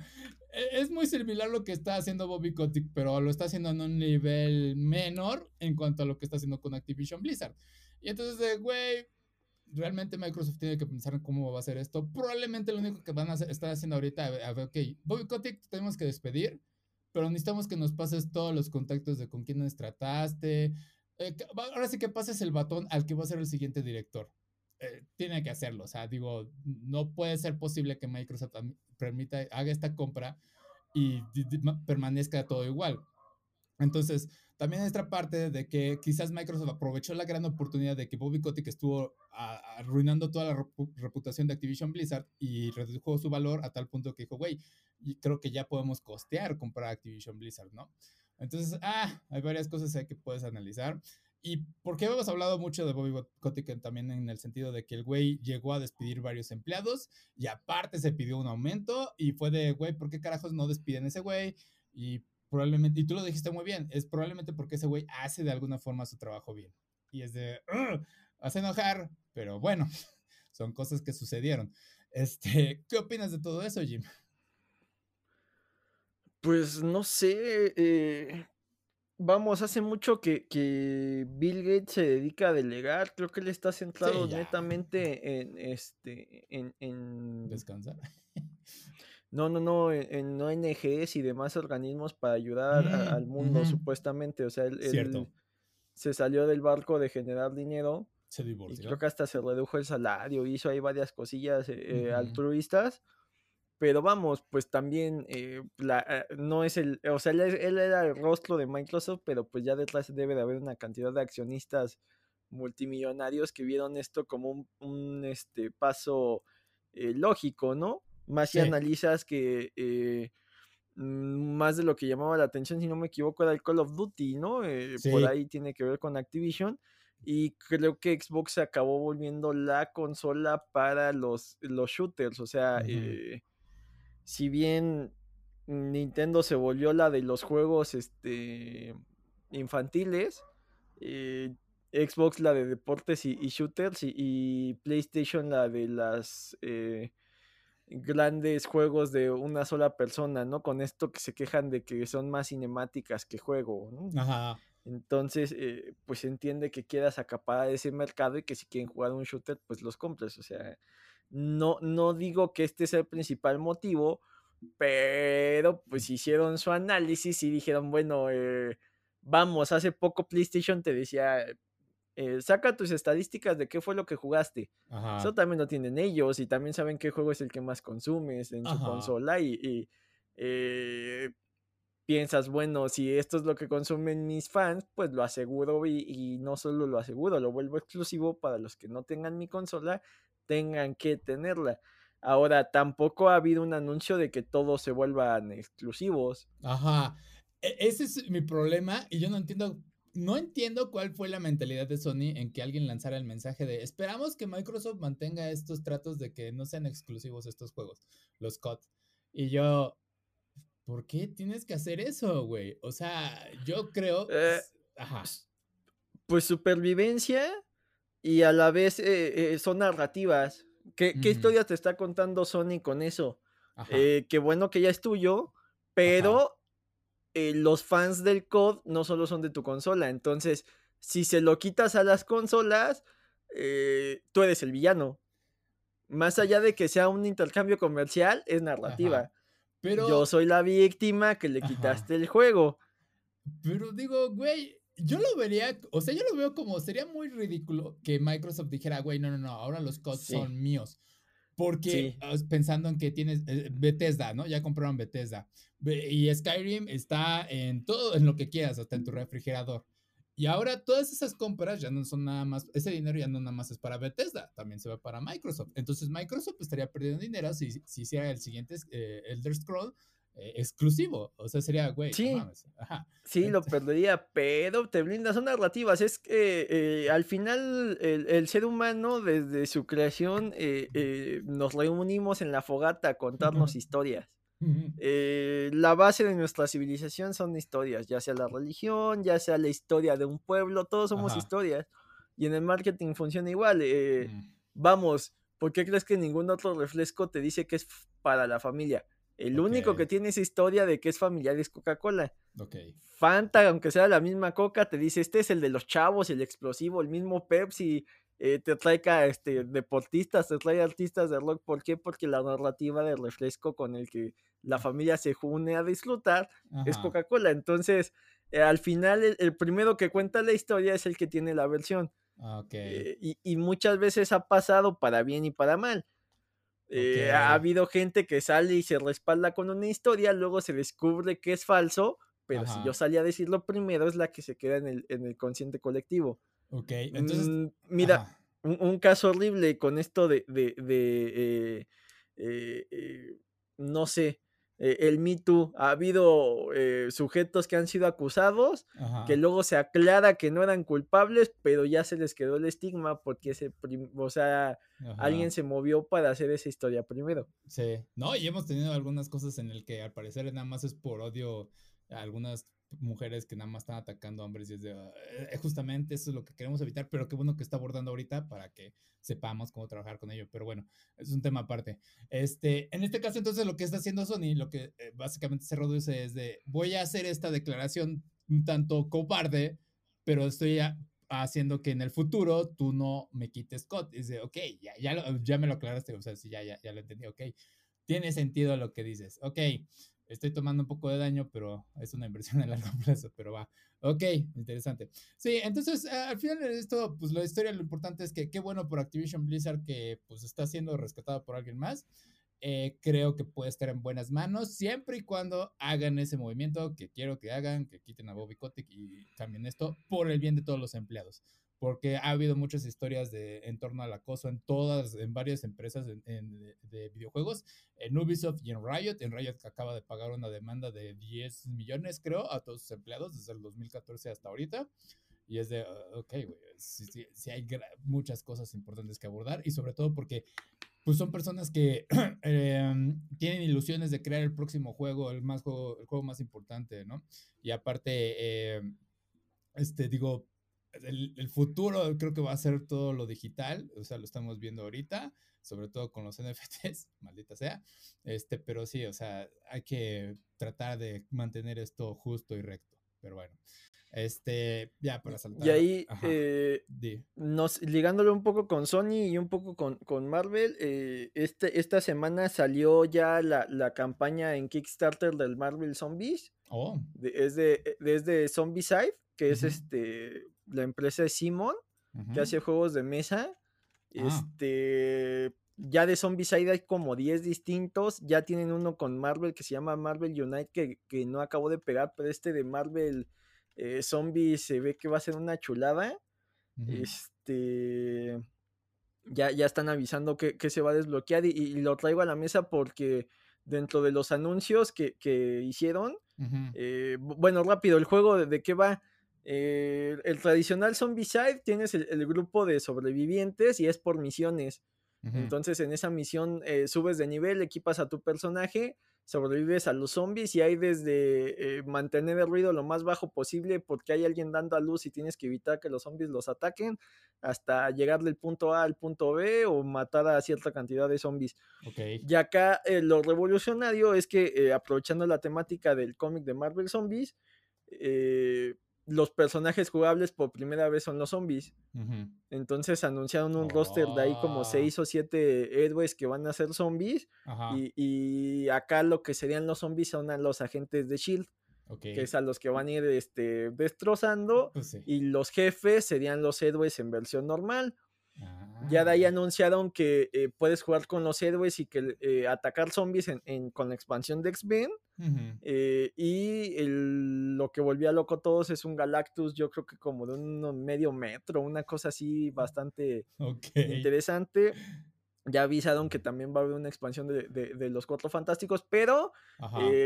e, es muy similar lo que está haciendo Bobby Kotick, pero lo está haciendo en un nivel menor en cuanto a lo que está haciendo con Activision Blizzard. Y entonces, güey, realmente Microsoft tiene que pensar en cómo va a hacer esto. Probablemente lo único que van a estar haciendo ahorita, a ver, ok, Bobby Kotick tenemos que despedir, pero necesitamos que nos pases todos los contactos de con quiénes trataste. Eh, ahora sí que pases el batón al que va a ser el siguiente director. Eh, tiene que hacerlo, o sea, digo, no puede ser posible que Microsoft permita, haga esta compra y permanezca todo igual. Entonces, también esta parte de que quizás Microsoft aprovechó la gran oportunidad de que Bobby Kotick estuvo arruinando toda la reputación de Activision Blizzard y redujo su valor a tal punto que dijo, güey, creo que ya podemos costear comprar Activision Blizzard, ¿no? Entonces, ah, hay varias cosas ahí que puedes analizar. ¿Y por qué hemos hablado mucho de Bobby Kotick también en el sentido de que el güey llegó a despedir varios empleados y aparte se pidió un aumento y fue de, güey, ¿por qué carajos no despiden ese güey? Y probablemente, y tú lo dijiste muy bien, es probablemente porque ese güey hace de alguna forma su trabajo bien. Y es de, hace enojar, pero bueno, son cosas que sucedieron. Este, ¿qué opinas de todo eso, Jim? Pues no sé, eh, vamos, hace mucho que, que, Bill Gates se dedica a delegar, creo que él está centrado netamente en este, en, en... descansar. No, no, no, en, ONGs y demás organismos para ayudar mm, al mundo, supuestamente. O sea, él, se salió del barco de generar dinero. Se divorció. Y creo que hasta se redujo el salario, hizo ahí varias cosillas eh, eh, altruistas. Pero vamos, pues también eh, la, no es el, o sea, él, era el rostro de Microsoft, pero pues ya detrás debe de haber una cantidad de accionistas multimillonarios que vieron esto como un, un este, paso lógico, ¿no? Más si analizas que eh, mm, más de lo que llamaba la atención, si no me equivoco, era el Call of Duty, ¿no? Eh, por ahí tiene que ver con Activision. Y creo que Xbox se acabó volviendo la consola para los, los shooters. O sea, eh, si bien Nintendo se volvió la de los juegos este, infantiles, Xbox la de deportes y, shooters y, PlayStation la de las grandes juegos de una sola persona, ¿no? Con esto que se quejan de que son más cinemáticas que juego, ¿no? Ajá. Entonces, eh, pues entiende que quieras acaparar ese mercado y que si quieren jugar un shooter, pues los compres. O sea, no, no digo que este sea el principal motivo, pero pues hicieron su análisis y dijeron, bueno, eh, vamos, hace poco PlayStation te decía, eh, saca tus estadísticas de qué fue lo que jugaste. Eso también lo tienen ellos y también saben qué juego es el que más consumes en su consola y, eh, piensas, bueno, si esto es lo que consumen mis fans, pues lo aseguro y, no solo lo aseguro, lo vuelvo exclusivo para los que no tengan mi consola, tengan que tenerla. Ahora, tampoco ha habido un anuncio de que todos se vuelvan exclusivos. Ajá. E, ese es mi problema y yo no entiendo no entiendo cuál fue la mentalidad de Sony en que alguien lanzara el mensaje de esperamos que Microsoft mantenga estos tratos de que no sean exclusivos estos juegos, los COD. Y yo, ¿por qué tienes que hacer eso, güey? O sea, yo creo... Eh, ajá. Pues supervivencia y a la vez eh, eh, son narrativas. ¿Qué, historia te está contando Sony con eso? qué bueno que ya es tuyo, pero eh, los fans del COD no solo son de tu consola. Entonces, si se lo quitas a las consolas, eh, tú eres el villano. Más allá de que sea un intercambio comercial, es narrativa. Pero... Yo soy la víctima que le quitaste el juego. Pero digo, güey, yo lo vería, o sea, yo lo veo como, sería muy ridículo que Microsoft dijera, güey, no, no, no, ahora los COD son míos. Porque pensando en que tienes eh, Bethesda, ¿no? Ya compraron Bethesda. Y Skyrim está en todo, en lo que quieras, hasta en tu refrigerador. Y ahora todas esas compras ya no son nada más, ese dinero ya no nada más es para Bethesda, también se va para Microsoft. Entonces Microsoft estaría perdiendo dinero si, si hiciera el siguiente eh, Elder Scroll eh, exclusivo. O sea, sería, güey. Sí, sí lo perdería, pero te brindas son narrativas. Es que eh, al final el, ser humano desde su creación eh, nos reunimos en la fogata a contarnos historias. la base de nuestra civilización son historias, ya sea la religión, ya sea la historia de un pueblo, todos somos historias. Y en el marketing funciona igual. Vamos, ¿por qué crees que ningún otro refresco te dice que es para la familia? El único que tiene esa historia de que es familiar es Coca-Cola. Fanta, aunque sea la misma Coca, te dice, este es el de los chavos, el explosivo, el mismo Pepsi. eh, te trae este, deportistas, te trae artistas de rock. ¿Por qué? Porque la narrativa de refresco con el que la familia se une a disfrutar es Coca-Cola. Entonces, eh, al final, el, primero que cuenta la historia es el que tiene la versión. Okay. y, y, muchas veces ha pasado para bien y para mal. Ha habido gente que sale y se respalda con una historia, luego se descubre que es falso pero si yo salía a decirlo primero, es la que se queda en el, en el consciente colectivo. Ok, entonces. Mm, mira, un, caso horrible con esto de. de, de eh, eh, eh, no sé. El Me Too, ha habido sujetos que han sido acusados, que luego se aclara que no eran culpables, pero ya se les quedó el estigma porque ese, o sea, alguien se movió para hacer esa historia primero. Sí, no, y hemos tenido algunas cosas en el que al parecer nada más es por odio algunas mujeres que nada más están atacando a hombres y es de, eh, justamente eso es lo que queremos evitar, pero qué bueno que está abordando ahorita para que sepamos cómo trabajar con ello, pero bueno, es un tema aparte. Este, en este caso entonces lo que está haciendo Sony, lo que eh, básicamente se reduce es de, voy a hacer esta declaración un tanto cobarde, pero estoy haciendo que en el futuro tú no me quites COD. Es de, ok, ya, ya, ya me lo aclaraste, o sea, sí, ya, ya, ya lo entendí, ok. Tiene sentido lo que dices, ok estoy tomando un poco de daño, pero es una inversión a largo plazo, pero va. Ok, interesante. Sí, entonces al final de esto, pues la historia lo importante es que qué bueno por Activision Blizzard que pues está siendo rescatado por alguien más. Eh, creo que puede estar en buenas manos siempre y cuando hagan ese movimiento que quiero que hagan, que quiten a Bobby Kotick y cambien esto por el bien de todos los empleados porque ha habido muchas historias de, en torno al acoso en todas, en varias empresas de, videojuegos, en Ubisoft y en Riot. En Riot que acaba de pagar una demanda de 10 millones, creo, a todos sus empleados desde el 2014 hasta ahorita. Y es de, ah, ok, güey, sí, hay muchas cosas importantes que abordar y sobre todo porque pues son personas que em, tienen ilusiones de crear el próximo juego, el, más juego, el juego más importante, ¿no? Y aparte, em, este, digo, el, futuro creo que va a ser todo lo digital, o sea, lo estamos viendo ahorita, sobre todo con los NFTs, maldita sea, este, pero sí, o sea, hay que tratar de mantener esto justo y recto, pero bueno. Este, ya para saltar. Y ahí, eh, nos, ligándolo un poco con Sony y un poco con, con Marvel, eh, este, esta semana salió ya la, la, campaña en Kickstarter del Marvel Zombies. Oh. es, de, es de Zombicide, que es este la empresa de Simon, que hace juegos de mesa. Ah. Este, ya de Zombicide hay como 10 distintos. Ya tienen uno con Marvel que se llama Marvel Unite, que, no acabo de pegar, pero este de Marvel eh, Zombie se ve que va a ser una chulada. Este. Ya, ya están avisando que, se va a desbloquear y, lo traigo a la mesa porque dentro de los anuncios que, hicieron, eh, bueno, rápido, el juego de, de qué va. Eh, el tradicional Zombicide tienes el, grupo de sobrevivientes y es por misiones. Entonces en esa misión eh, subes de nivel, equipas a tu personaje, sobrevives a los zombies y hay desde eh, mantener el ruido lo más bajo posible porque hay alguien dando a luz y tienes que evitar que los zombies los ataquen hasta llegar del punto A al punto B o matar a cierta cantidad de zombies. Y acá lo revolucionario es que aprovechando la temática del cómic de Marvel Zombies, eh, los personajes jugables por primera vez son los zombies. Entonces anunciaron un roster de ahí como ah. seis o siete héroes que van a ser zombies. Y, acá lo que serían los zombies son a los agentes de Shield. Que es a los que van a ir este, destrozando. Pues y los jefes serían los héroes en versión normal. Ya de ahí ah. anunciaron que eh, puedes jugar con los héroes y que eh, atacar zombies en, con la expansión de X-Men. Eh, y lo que volvía loco a todos es un Galactus, yo creo que como de un medio metro, una cosa así bastante interesante. Ya avisaron que también va a haber una expansión de, los Cuatro Fantásticos, pero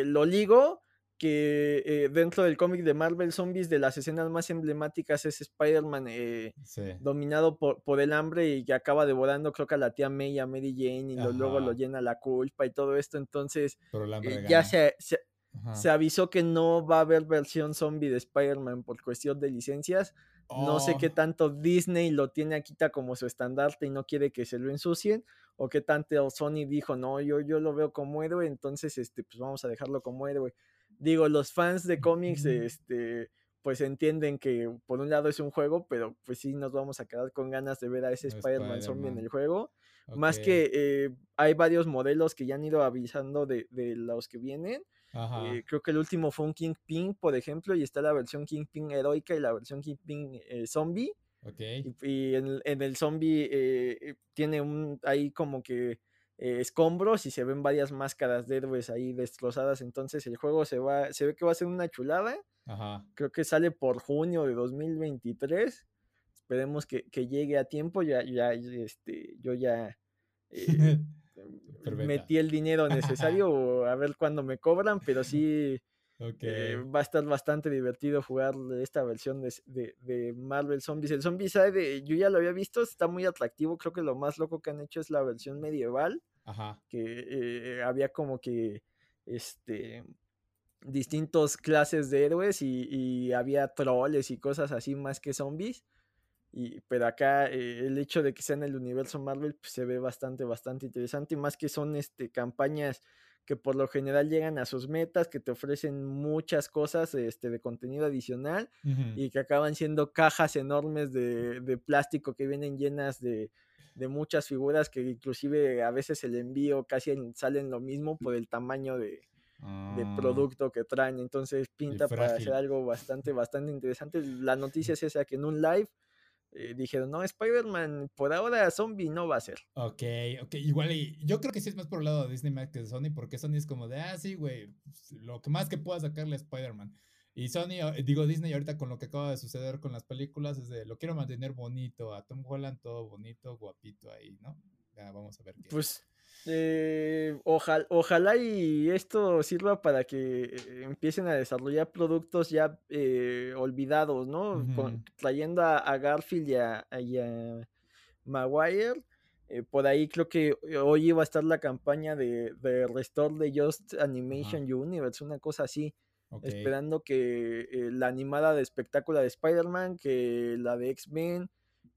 lo ligo que eh, dentro del cómic de Marvel Zombies de las escenas más emblemáticas es Spider-Man eh, dominado por, por, el hambre y que acaba devorando creo que a la tía May a Mary Jane y luego lo llena la culpa y todo esto, entonces eh, ya se, se, avisó que no va a haber versión zombie de Spider-Man por cuestión de licencias. No sé qué oh. tanto Disney lo tiene aquí como su estandarte y no quiere que se lo ensucien, o qué tanto Sony dijo, no, yo, yo lo veo como héroe, entonces este, pues vamos a dejarlo como héroe digo, los fans de cómics, este, pues entienden que por un lado es un juego, pero pues sí nos vamos a quedar con ganas de ver a ese Spider-Man zombie en el juego. Más que eh, hay varios modelos que ya han ido avisando de, de los que vienen. Eh, creo que el último fue un Kingpin, por ejemplo, y está la versión Kingpin heroica y la versión Kingpin eh, zombie. Y, en, el zombie tiene un ahí como que escombros y se ven varias máscaras de héroes ahí destrozadas. Entonces el juego se va, se ve que va a ser una chulada. Creo que sale por junio de 2023. Esperemos que, que llegue a tiempo. Ya, ya, este, yo ya metí el dinero necesario a ver cuándo me cobran, pero sí eh, va a estar bastante divertido jugar esta versión de, Marvel Zombies. El Zombie Side, yo ya lo había visto, está muy atractivo. Creo que lo más loco que han hecho es la versión medieval, que eh, había como que este distintos clases de héroes y, y había troles y cosas así más que zombies. Y, pero acá eh, el hecho de que sea en el universo Marvel pues, se ve bastante, bastante interesante. Y más que son este, campañas que por lo general llegan a sus metas, que te ofrecen muchas cosas este, de contenido adicional y que acaban siendo cajas enormes de, de plástico que vienen llenas de, de, muchas figuras que inclusive a veces el envío casi salen lo mismo por el tamaño de, de ah. producto que traen. Entonces pinta para hacer algo bastante, bastante interesante. La noticia es esa que en un live eh, dijeron, no, Spider-Man por ahora zombie no va a ser. Ok, ok, igual y yo creo que sí es más por el lado de Disney más que de Sony, porque Sony es como de, ah, sí, güey, pues, lo que más que pueda sacarle a Spider-Man. Y Sony, digo Disney ahorita con lo que acaba de suceder con las películas, es de, lo quiero mantener bonito, a Tom Holland todo bonito, guapito ahí, ¿no? Ya vamos a ver qué. Pues eh, ojalá, ojalá y esto sirva para que eh, empiecen a desarrollar productos ya eh, olvidados, ¿no? trayendo a, Garfield y a, Maguire. por ahí creo que hoy iba a estar la campaña de, Restore de Just Animation Universe, una cosa así. Esperando que la animada de espectáculo de Spider-Man, que la de X-Men,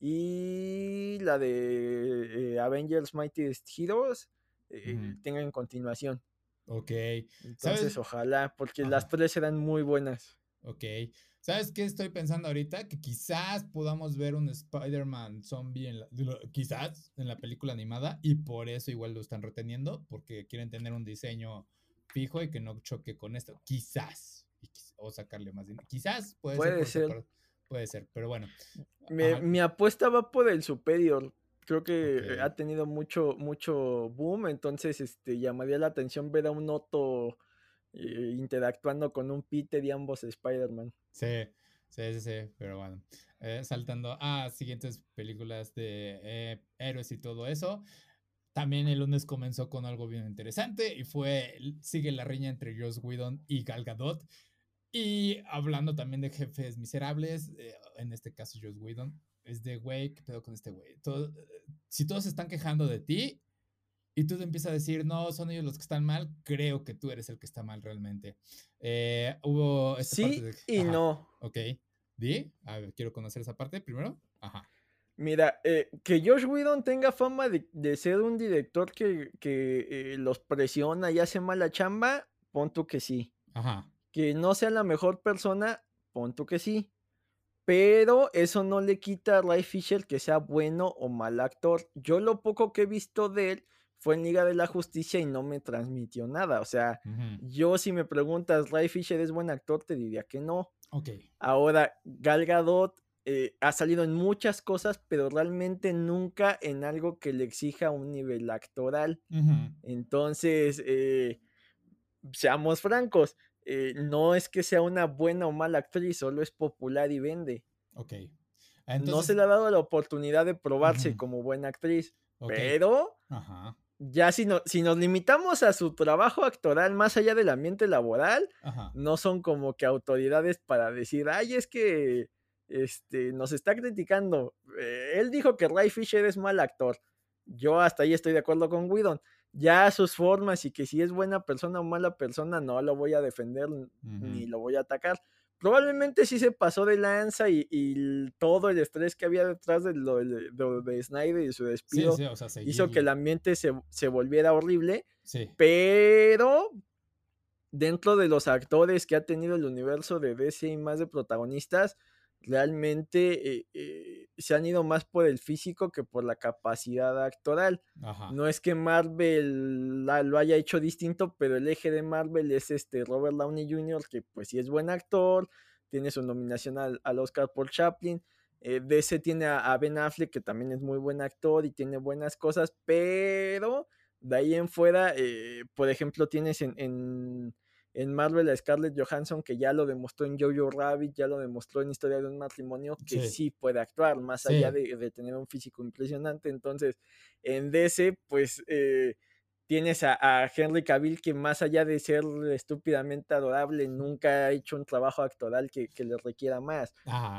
y la de Avengers Mightiest Heroes eh, tengan continuación. Ok. Entonces, ojalá, porque las tres eran muy buenas. Ok. ¿Sabes qué estoy pensando ahorita? Que quizás podamos ver un Spider-Man zombie en la, quizás en la película animada y por eso igual lo están reteniendo, porque quieren tener un diseño fijo y que no choque con esto. Quizás. O sacarle más dinero. Quizás puede, ser. Puede ser, pero bueno. mi apuesta va por el superior, creo que ha tenido mucho, mucho boom, entonces este, llamaría la atención ver a un Otto eh, interactuando con un Peter y ambos Spider-Man. Sí, sí, sí, pero bueno. Eh, saltando a siguientes películas de eh, héroes y todo eso. También el lunes comenzó con algo bien interesante y fue, sigue la riña entre Joss Whedon y Gal Gadot. Y hablando también de jefes miserables, en este caso Joss Whedon, es de, güey, ¿qué pedo con este güey? si todos se están quejando de ti y tú te empiezas a decir, no, son ellos los que están mal, creo que tú eres el que está mal realmente. Eh, hubo... sí y no. Ok. ¿Di? A ver, quiero conocer esa parte primero. Ajá. Mira, eh, que Josh Whedon tenga fama de, ser un director que, que eh, los presiona y hace mala chamba, pon tú que sí. Ajá. Que no sea la mejor persona, pon que sí. Pero eso no le quita a Ray Fisher que sea bueno o mal actor. Yo lo poco que he visto de él fue en Liga de la Justicia y no me transmitió nada. O sea, yo si me preguntas, ¿Ray Fisher es buen actor? Te diría que no. Ok. Ahora, Gal Gadot eh, ha salido en muchas cosas, pero realmente nunca en algo que le exija un nivel actoral. Entonces, eh, seamos francos, eh, no es que sea una buena o mala actriz, solo es popular y vende. Ok. No se le ha dado la oportunidad de probarse como buena actriz, pero ya si, no, si nos limitamos a su trabajo actoral más allá del ambiente laboral, no son como que autoridades para decir, ay, es que este, nos está criticando. Eh, él dijo que Ray Fisher es mal actor. Yo hasta ahí estoy de acuerdo con Whedon ya sus formas y que si es buena persona o mala persona, no lo voy a defender ni lo voy a atacar. Probablemente sí se pasó de lanza y, todo el estrés que había detrás de lo de, Snyder y su despido hizo que el ambiente se, volviera horrible. Pero dentro de los actores que ha tenido el universo de DC y más de protagonistas, realmente eh, eh, se han ido más por el físico que por la capacidad actoral. No es que Marvel lo haya hecho distinto, pero el eje de Marvel es este Robert Downey Jr., que pues sí es buen actor, tiene su nominación al, Oscar por Chaplin. Eh, DC tiene a, Ben Affleck, que también es muy buen actor y tiene buenas cosas, pero de ahí en fuera, por ejemplo, tienes en en Marvel a Scarlett Johansson, que ya lo demostró en Jojo Rabbit, ya lo demostró en Historia de un matrimonio, que sí, puede actuar, más allá de, tener un físico impresionante. Entonces, en DC, pues eh, tienes a, Henry Cavill, que más allá de ser estúpidamente adorable, nunca ha hecho un trabajo actoral que, le requiera más.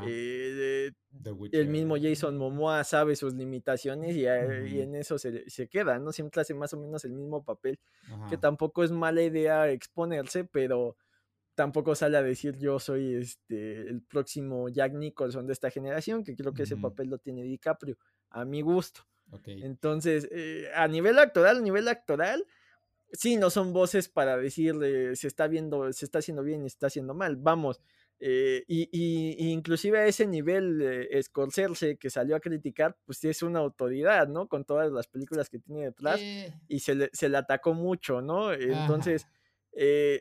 Eh, el mismo Jason Momoa sabe sus limitaciones y, eh, en eso se, se, queda, ¿no? Siempre hace más o menos el mismo papel que tampoco es mala idea exponerse, pero tampoco sale a decir yo soy este el próximo Jack Nicholson de esta generación, que creo que ese papel lo tiene DiCaprio, a mi gusto. Entonces, eh, a nivel actoral, a nivel actoral, sí, no son voces para decirle se está viendo, se está haciendo bien y se está haciendo mal. Vamos, eh, y, inclusive a ese nivel, eh, Scorsese, que salió a criticar, pues sí es una autoridad, ¿no? Con todas las películas que tiene detrás, eh. y se le, se le, atacó mucho, ¿no? Entonces,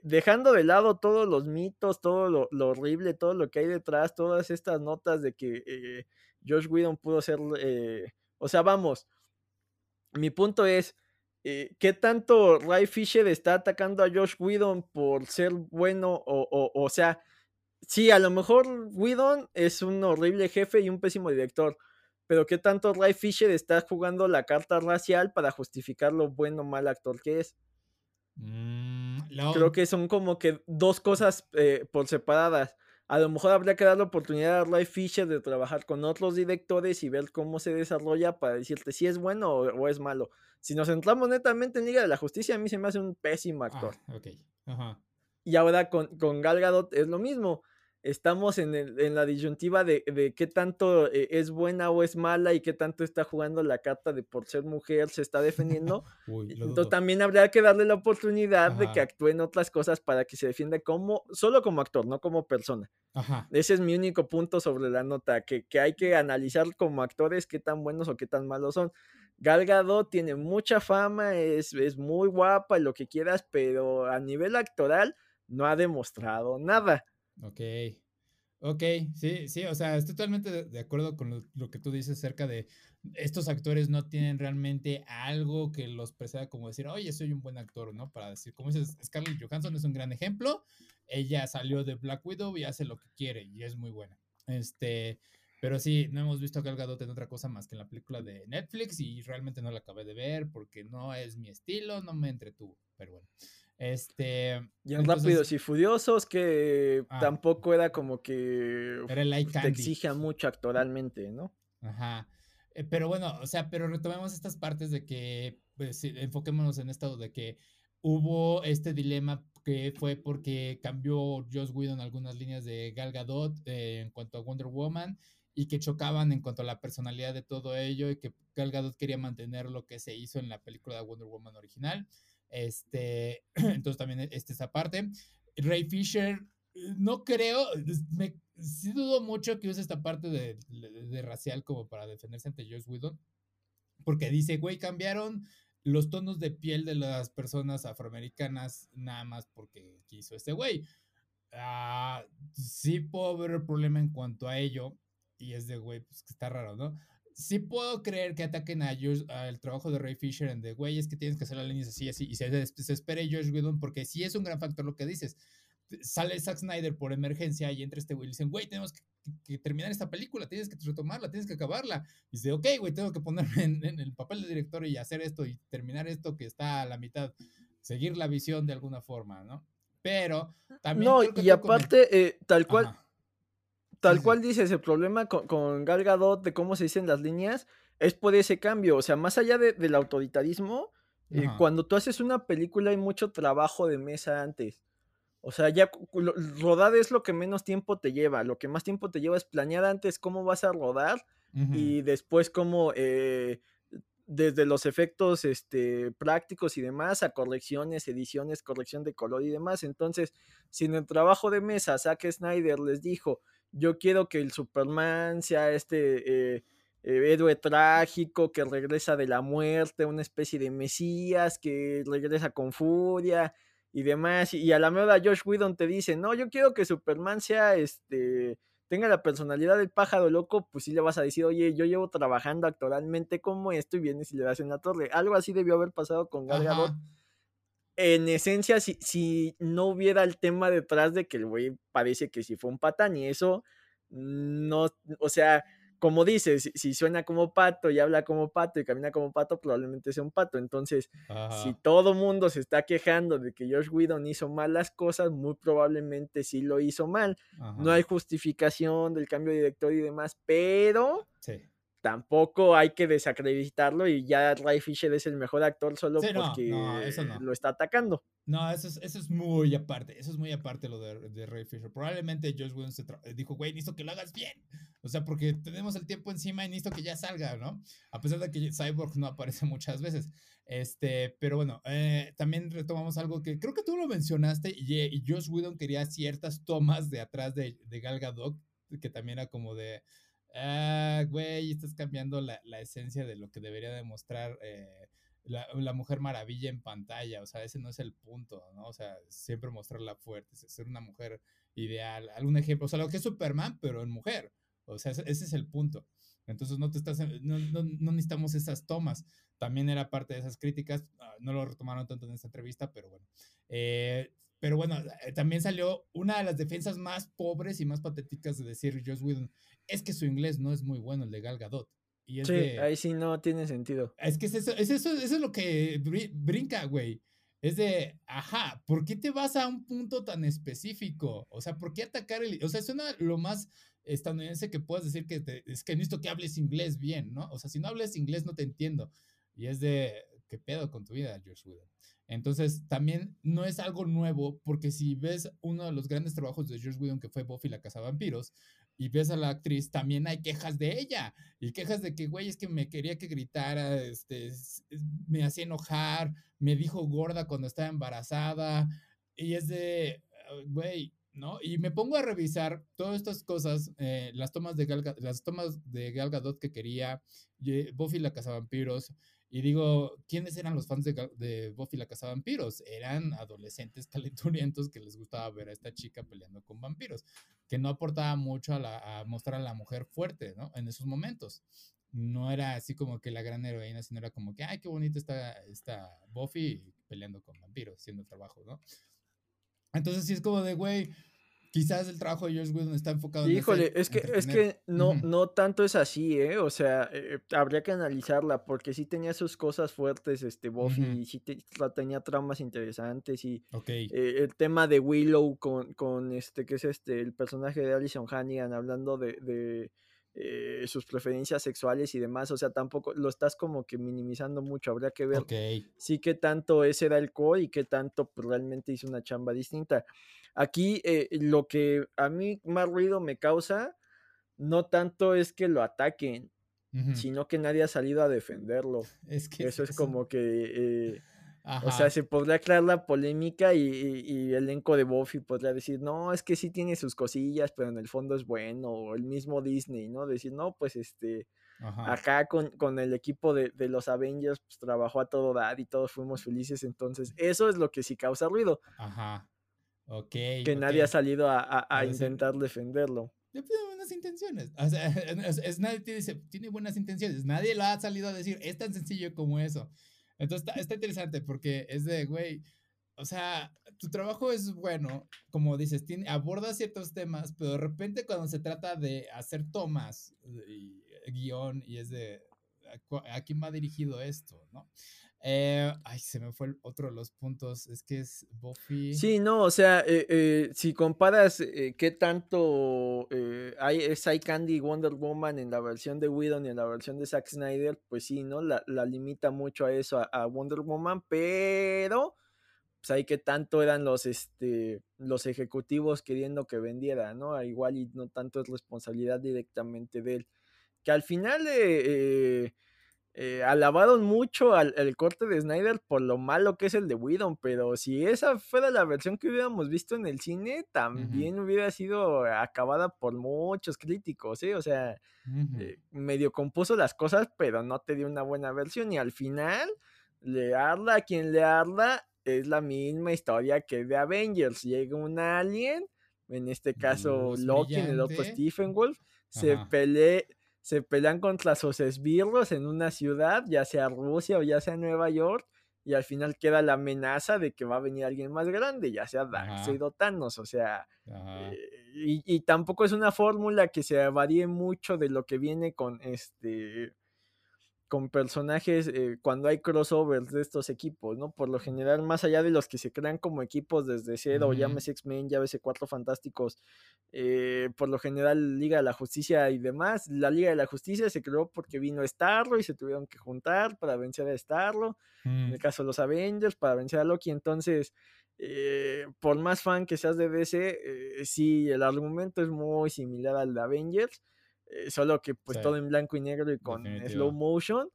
dejando de lado todos los mitos, todo lo, horrible, todo lo que hay detrás, todas estas notas de que Josh Whedon pudo ser, o sea, vamos, mi punto es, ¿qué tanto Ray Fisher está atacando a Josh Whedon por ser bueno o, o, o sea, sí, a lo mejor Whedon es un horrible jefe y un pésimo director, pero ¿qué tanto Ray Fisher está jugando la carta racial para justificar lo bueno o mal actor que es? Mm, Creo que son como que dos cosas eh, por separadas. A lo mejor habría que dar la oportunidad a Ray Fisher de trabajar con otros directores y ver cómo se desarrolla para decirte si es bueno o, es malo. Si nos centramos netamente en Liga de la Justicia, a mí se me hace un pésimo actor. Ah, y ahora con, con Gal Gadot es lo mismo estamos en, la disyuntiva de, qué tanto eh, es buena o es mala y qué tanto está jugando la carta de por ser mujer se está defendiendo. Entonces también habría que darle la oportunidad de que actúe en otras cosas para que se defienda como, solo como actor, no como persona. Ese es mi único punto sobre la nota, que, hay que analizar como actores qué tan buenos o qué tan malos son. Gal tiene mucha fama, es, es muy guapa, lo que quieras, pero a nivel actoral no ha demostrado nada. Ok. Ok, sí, sí, o sea, estoy totalmente de acuerdo con lo, que tú dices acerca de estos actores no tienen realmente algo que los preceda como decir, oye, soy un buen actor, ¿no? Para decir, como dices, Scarlett Johansson es un gran ejemplo, ella salió de Black Widow y hace lo que quiere y es muy buena. Este, pero sí, no hemos visto a Gal Gadot en otra cosa más que en la película de Netflix y realmente no la acabé de ver porque no es mi estilo, no me entretuvo, pero bueno. Este. Y en Rápidos y Furiosos, que ah. tampoco era como que te exige mucho actoralmente, ¿no? Ajá. Eh, pero bueno, o sea, pero retomemos estas partes de que, pues, enfoquémonos en esto de que hubo este dilema que fue porque cambió Joss Whedon algunas líneas de Gal Gadot eh, en cuanto a Wonder Woman y que chocaban en cuanto a la personalidad de todo ello y que Gal Gadot quería mantener lo que se hizo en la película de Wonder Woman original. Este, entonces también esta esa parte. Ray Fisher, no creo, me, sí dudo mucho que use esta parte de, de, racial como para defenderse ante Josh Whedon, porque dice, güey, cambiaron los tonos de piel de las personas afroamericanas nada más porque quiso este güey. Ah, sí puedo ver el problema en cuanto a ello, y es de, güey, pues que está raro, ¿no? Sí puedo creer que ataquen a al trabajo de Ray Fisher en de, güey, es que tienes que hacer las líneas así, así, y se, se espere Josh Whedon, porque sí es un gran factor lo que dices. Sale Zack Snyder por emergencia y entra este güey y dicen, güey, tenemos que, terminar esta película, tienes que retomarla, tienes que acabarla. Y dice, ok, güey, tengo que ponerme en, el papel de director y hacer esto y terminar esto que está a la mitad, seguir la visión de alguna forma, ¿no? Pero también... No, y aparte, eh, tal cual, Tal cual dices, el problema con, con, Gal Gadot de cómo se dicen las líneas es por ese cambio. O sea, más allá del autoritarismo, eh, cuando tú haces una película hay mucho trabajo de mesa antes. O sea, ya rodar es lo que menos tiempo te lleva. Lo que más tiempo te lleva es planear antes cómo vas a rodar y después cómo eh, desde los efectos este, prácticos y demás a correcciones, ediciones, corrección de color y demás. Entonces, si en el trabajo de mesa Zack Snyder les dijo, yo quiero que el Superman sea este eh, eh, héroe trágico que regresa de la muerte, una especie de mesías que regresa con furia y demás, y a la mejor Josh Whedon te dice, no, yo quiero que Superman sea este tenga la personalidad del pájaro loco, pues sí le vas a decir, oye, yo llevo trabajando actualmente como esto y vienes y le das una torre. Algo así debió haber pasado con Gal Gadot. En esencia, si, si no hubiera el tema detrás de que el güey parece que si fue un patán y eso, no, o sea, como dices, si, suena como pato y habla como pato y camina como pato, probablemente sea un pato. Entonces, si todo mundo se está quejando de que Josh Whedon hizo mal las cosas, muy probablemente sí lo hizo mal. No hay justificación del cambio de director y demás, pero tampoco hay que desacreditarlo y ya Ray Fisher es el mejor actor solo porque lo está atacando. No, eso es, eso es muy aparte, eso es muy aparte lo de, Ray Fisher. Probablemente Josh se dijo, güey, necesito que lo hagas bien. O sea, porque tenemos el tiempo encima y necesito que ya salga, ¿no? A pesar de que Cyborg no aparece muchas veces. Este, pero bueno, eh, también retomamos algo que creo que tú lo mencionaste y, y Josh Whedon quería ciertas tomas de atrás de, de Gal Gadot, que también era como de ah, güey, estás cambiando la, la, esencia de lo que debería demostrar eh, la, la, Mujer Maravilla en pantalla. O sea, ese no es el punto, ¿no? O sea, siempre mostrarla fuerte, ser una mujer ideal. Algún ejemplo, o sea, lo que es Superman, pero en mujer. O sea, ese, es el punto. Entonces no te estás, no, no, no, necesitamos esas tomas. También era parte de esas críticas. Ah, no lo retomaron tanto en esta entrevista, pero bueno. Eh, pero bueno, eh, también salió una de las defensas más pobres y más patéticas de decir Joss Whedon, es que su inglés no es muy bueno, el de Gal Gadot. Y sí, ahí sí no tiene sentido. Es que es eso, es eso, eso es lo que brinca, güey. Es de, ajá, ¿por qué te vas a un punto tan específico? O sea, ¿por qué atacar el... O sea, suena lo más estadounidense que puedas decir que es que necesito que hables inglés bien, ¿no? O sea, si no hables inglés no te entiendo. Y es de, ¿qué pedo con tu vida, George Whedon? Entonces, también no es algo nuevo, porque si ves uno de los grandes trabajos de George Whedon, que fue Buffy la Casa Vampiros, y ves a la actriz, también hay quejas de ella, y quejas de que, güey, es que me quería que gritara, este, me hacía enojar, me dijo gorda cuando estaba embarazada, y es de, güey, ¿no? Y me pongo a revisar todas estas cosas, eh, las tomas de Gal, las tomas de Gal Gadot que quería, Buffy la Casa Vampiros, y digo, ¿quiénes eran los fans de, Buffy la Casa Vampiros? Eran adolescentes calenturientos que les gustaba ver a esta chica peleando con vampiros, que no aportaba mucho a, mostrar a la mujer fuerte, ¿no? En esos momentos. No era así como que la gran heroína, sino era como que, ay, qué bonita está esta Buffy peleando con vampiros, haciendo trabajo, ¿no? Entonces sí es como de, güey, quizás el trabajo de Josh Whedon está enfocado en Híjole, es que es que no no tanto es así, ¿eh? O sea, eh, habría que analizarla porque sí tenía sus cosas fuertes este Buffy, y sí tenía tramas interesantes y eh, el tema de Willow con, con este que es este el personaje de Alison Hannigan hablando de, de eh, sus preferencias sexuales y demás, o sea, tampoco lo estás como que minimizando mucho, habría que ver sí que tanto ese era el core y qué tanto pues, realmente hizo una chamba distinta. Aquí eh, lo que a mí más ruido me causa, no tanto es que lo ataquen, sino que nadie ha salido a defenderlo. Es que eso es, como que... Eh, o sea, se podría crear la polémica y, el elenco de Buffy podría decir, no, es que sí tiene sus cosillas, pero en el fondo es bueno, o el mismo Disney, ¿no? Decir, no, pues este, acá con, con, el equipo de, de, los Avengers, pues trabajó a todo dar y todos fuimos felices, entonces eso es lo que sí causa ruido. Ajá. Ok. Que nadie ha salido a, a, intentar defenderlo. Tiene buenas intenciones. O sea, es, nadie dice, tiene buenas intenciones. Nadie lo ha salido a decir, es tan sencillo como eso. Entonces está, está interesante porque es de, güey, o sea, tu trabajo es bueno, como dices, tiene, aborda ciertos temas, pero de repente cuando se trata de hacer tomas y guion y es de, ¿a, quién va dirigido esto? ¿no? Eh, ay, se me fue otro de los puntos. Es que es Buffy. Sí, no, o sea, eh, eh, si comparas qué tanto hay, es Hay Candy Wonder Woman en la versión de Whedon y en la versión de Zack Snyder, pues sí, ¿no? La, limita mucho a eso, a, Wonder Woman, pero pues ahí que tanto eran los, este, los ejecutivos queriendo que vendiera, ¿no? Igual y no tanto es responsabilidad directamente de él. Que al final, eh, eh, alabaron mucho al, el corte de Snyder por lo malo que es el de Whedon, pero si esa fuera la versión que hubiéramos visto en el cine, también hubiera sido acabada por muchos críticos, ¿eh? O sea, eh, medio compuso las cosas, pero no te dio una buena versión y al final, le a quien le arda, es la misma historia que de Avengers. Llega un alien, en este caso Loki, en el otro Stephen Wolf, se pelea se pelean contra sus esbirros en una ciudad, ya sea Rusia o ya sea Nueva York, y al final queda la amenaza de que va a venir alguien más grande, ya sea Darkseid o Thanos, o sea, eh, y, y, tampoco es una fórmula que se varíe mucho de lo que viene con este con personajes eh, cuando hay crossovers de estos equipos, ¿no? Por lo general, más allá de los que se crean como equipos desde cero, llámese X-Men, llámese Cuatro Fantásticos, eh, por lo general Liga de la Justicia y demás, la Liga de la Justicia se creó porque vino Starro y se tuvieron que juntar para vencer a Starro, en el mm. caso de los Avengers, para vencer a Loki, entonces... Eh, por más fan que seas de DC, sí, el argumento es muy similar al de Avengers, eh, solo que pues todo en blanco y negro y con slow motion.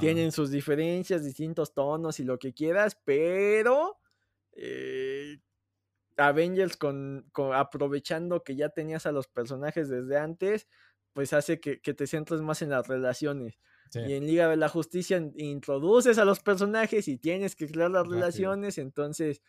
Tienen sus diferencias, distintos tonos y lo que quieras, pero eh, Avengers con, aprovechando que ya tenías a los personajes desde antes, pues hace que, te centres más en las relaciones. Y en Liga de la Justicia introduces a los personajes y tienes que crear las relaciones, entonces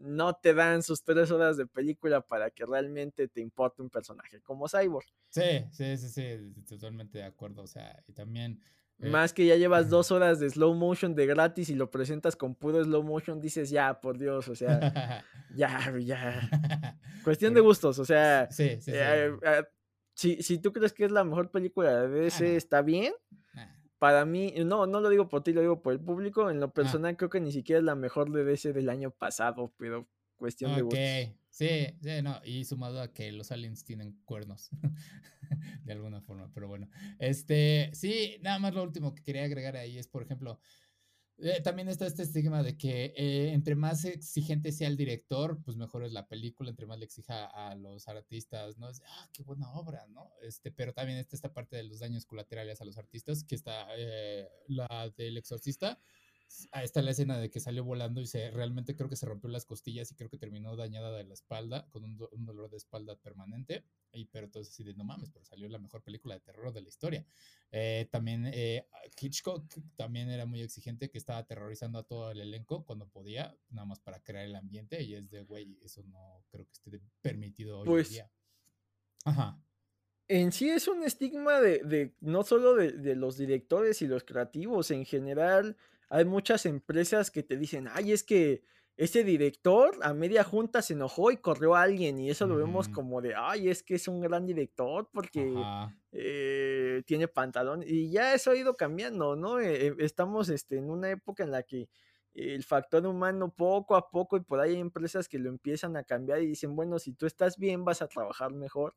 no te dan sus tres horas de película para que realmente te importe un personaje como Cyborg. Sí, sí, sí, sí, totalmente de acuerdo. O sea, y también. Eh, Más que ya llevas dos horas de slow motion de gratis y lo presentas con puro slow motion, dices ya, por Dios, o sea, ya, ya. Cuestión de gustos, o sea, sí, sí, eh, eh, si, si, tú crees que es la mejor película de ese, está bien para mí, no, no lo digo por ti, lo digo por el público. En lo ah. personal, creo que ni siquiera es la mejor de DC del año pasado, pero cuestión de gustos. Sí, sí, no, y sumado a que los aliens tienen cuernos de alguna forma, pero bueno. Este, sí, nada más lo último que quería agregar ahí es, por ejemplo, eh, también está este estigma de que eh, entre más exigente sea el director, pues mejor es la película, entre más le exija a los artistas, ¿no? Es, ah, qué buena obra, ¿no? Este, pero también está esta parte de los daños colaterales a los artistas, que está eh, la del exorcista, Ahí está la escena de que salió volando y se realmente creo que se rompió las costillas y creo que terminó dañada de la espalda, con un, dolor de espalda permanente. Y, pero entonces así de no mames, pero salió la mejor película de terror de la historia. Eh, también eh, Hitchcock también era muy exigente, que estaba aterrorizando a todo el elenco cuando podía, nada más para crear el ambiente. Y es de, güey, eso no creo que esté permitido hoy en pues día. Ajá en sí es un estigma de, de no solo de, de, los directores y los creativos, en general hay muchas empresas que te dicen, ay, es que ese director a media junta se enojó y corrió a alguien y eso lo vemos como de, ay, es que es un gran director porque eh, tiene pantalón y ya eso ha ido cambiando, ¿no? Eh, estamos este, en una época en la que el factor humano poco a poco y por ahí hay empresas que lo empiezan a cambiar y dicen, bueno, si tú estás bien vas a trabajar mejor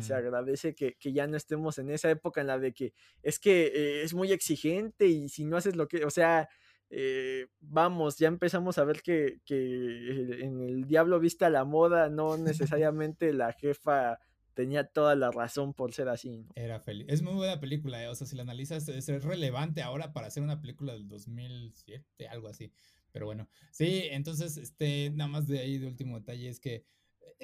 se agradece que, ya no estemos en esa época en la de que es que eh, es muy exigente y si no haces lo que, o sea, eh, vamos, ya empezamos a ver que, en el Diablo Vista la moda, no necesariamente la jefa tenía toda la razón por ser así. Era feliz. Es muy buena película, eh, o sea, si la analizas, es, relevante ahora para hacer una película del 2007, algo así. Pero bueno, sí, entonces, este, nada más de ahí de último detalle es que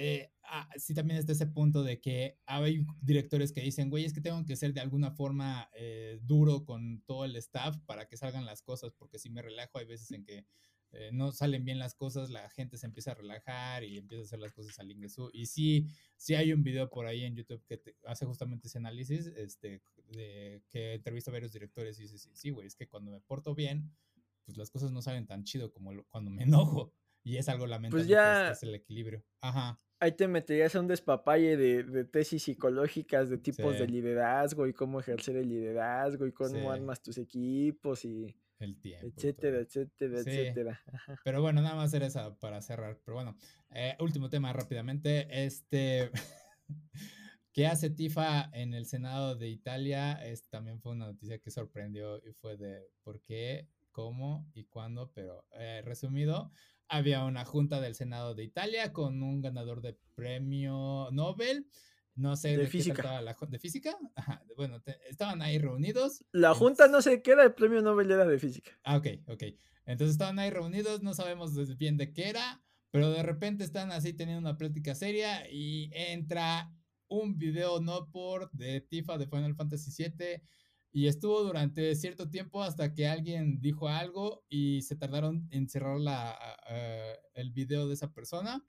eh, ah, sí también está ese punto de que hay directores que dicen, güey, es que tengo que ser de alguna forma eh, duro con todo el staff para que salgan las cosas, porque si me relajo hay veces en que eh, no salen bien las cosas, la gente se empieza a relajar y empieza a hacer las cosas al ingreso. Y sí, sí hay un video por ahí en YouTube que hace justamente ese análisis, este, de, que entrevista a varios directores y dice, sí, sí, güey, es que cuando me porto bien, pues las cosas no salen tan chido como cuando me enojo. Y es algo pues lamentable. Pues ya... es el equilibrio. Ajá. Ahí te meterías a un despapalle de, tesis psicológicas de tipos de liderazgo y cómo ejercer el liderazgo y cómo armas tus equipos y el tiempo. Etcétera, etcétera, etcétera. Pero bueno, nada más era esa para cerrar. Pero bueno, eh, último tema rápidamente. Este. ¿Qué hace Tifa en el Senado de Italia? Es, también fue una noticia que sorprendió y fue de por qué, cómo y cuándo, pero eh, resumido, había una junta del Senado de Italia con un ganador de premio Nobel. No sé De de, qué física. la ¿De física? Ajá, bueno, te- estaban ahí reunidos. La junta no sé qué era, el premio Nobel era de física. Ah, ok, ok. Entonces estaban ahí reunidos, no sabemos bien de qué era, pero de repente están así teniendo una plática seria y entra un video no por de Tifa de Final Fantasy VII y estuvo durante cierto tiempo hasta que alguien dijo algo y se tardaron en cerrar la, eh, el video de esa persona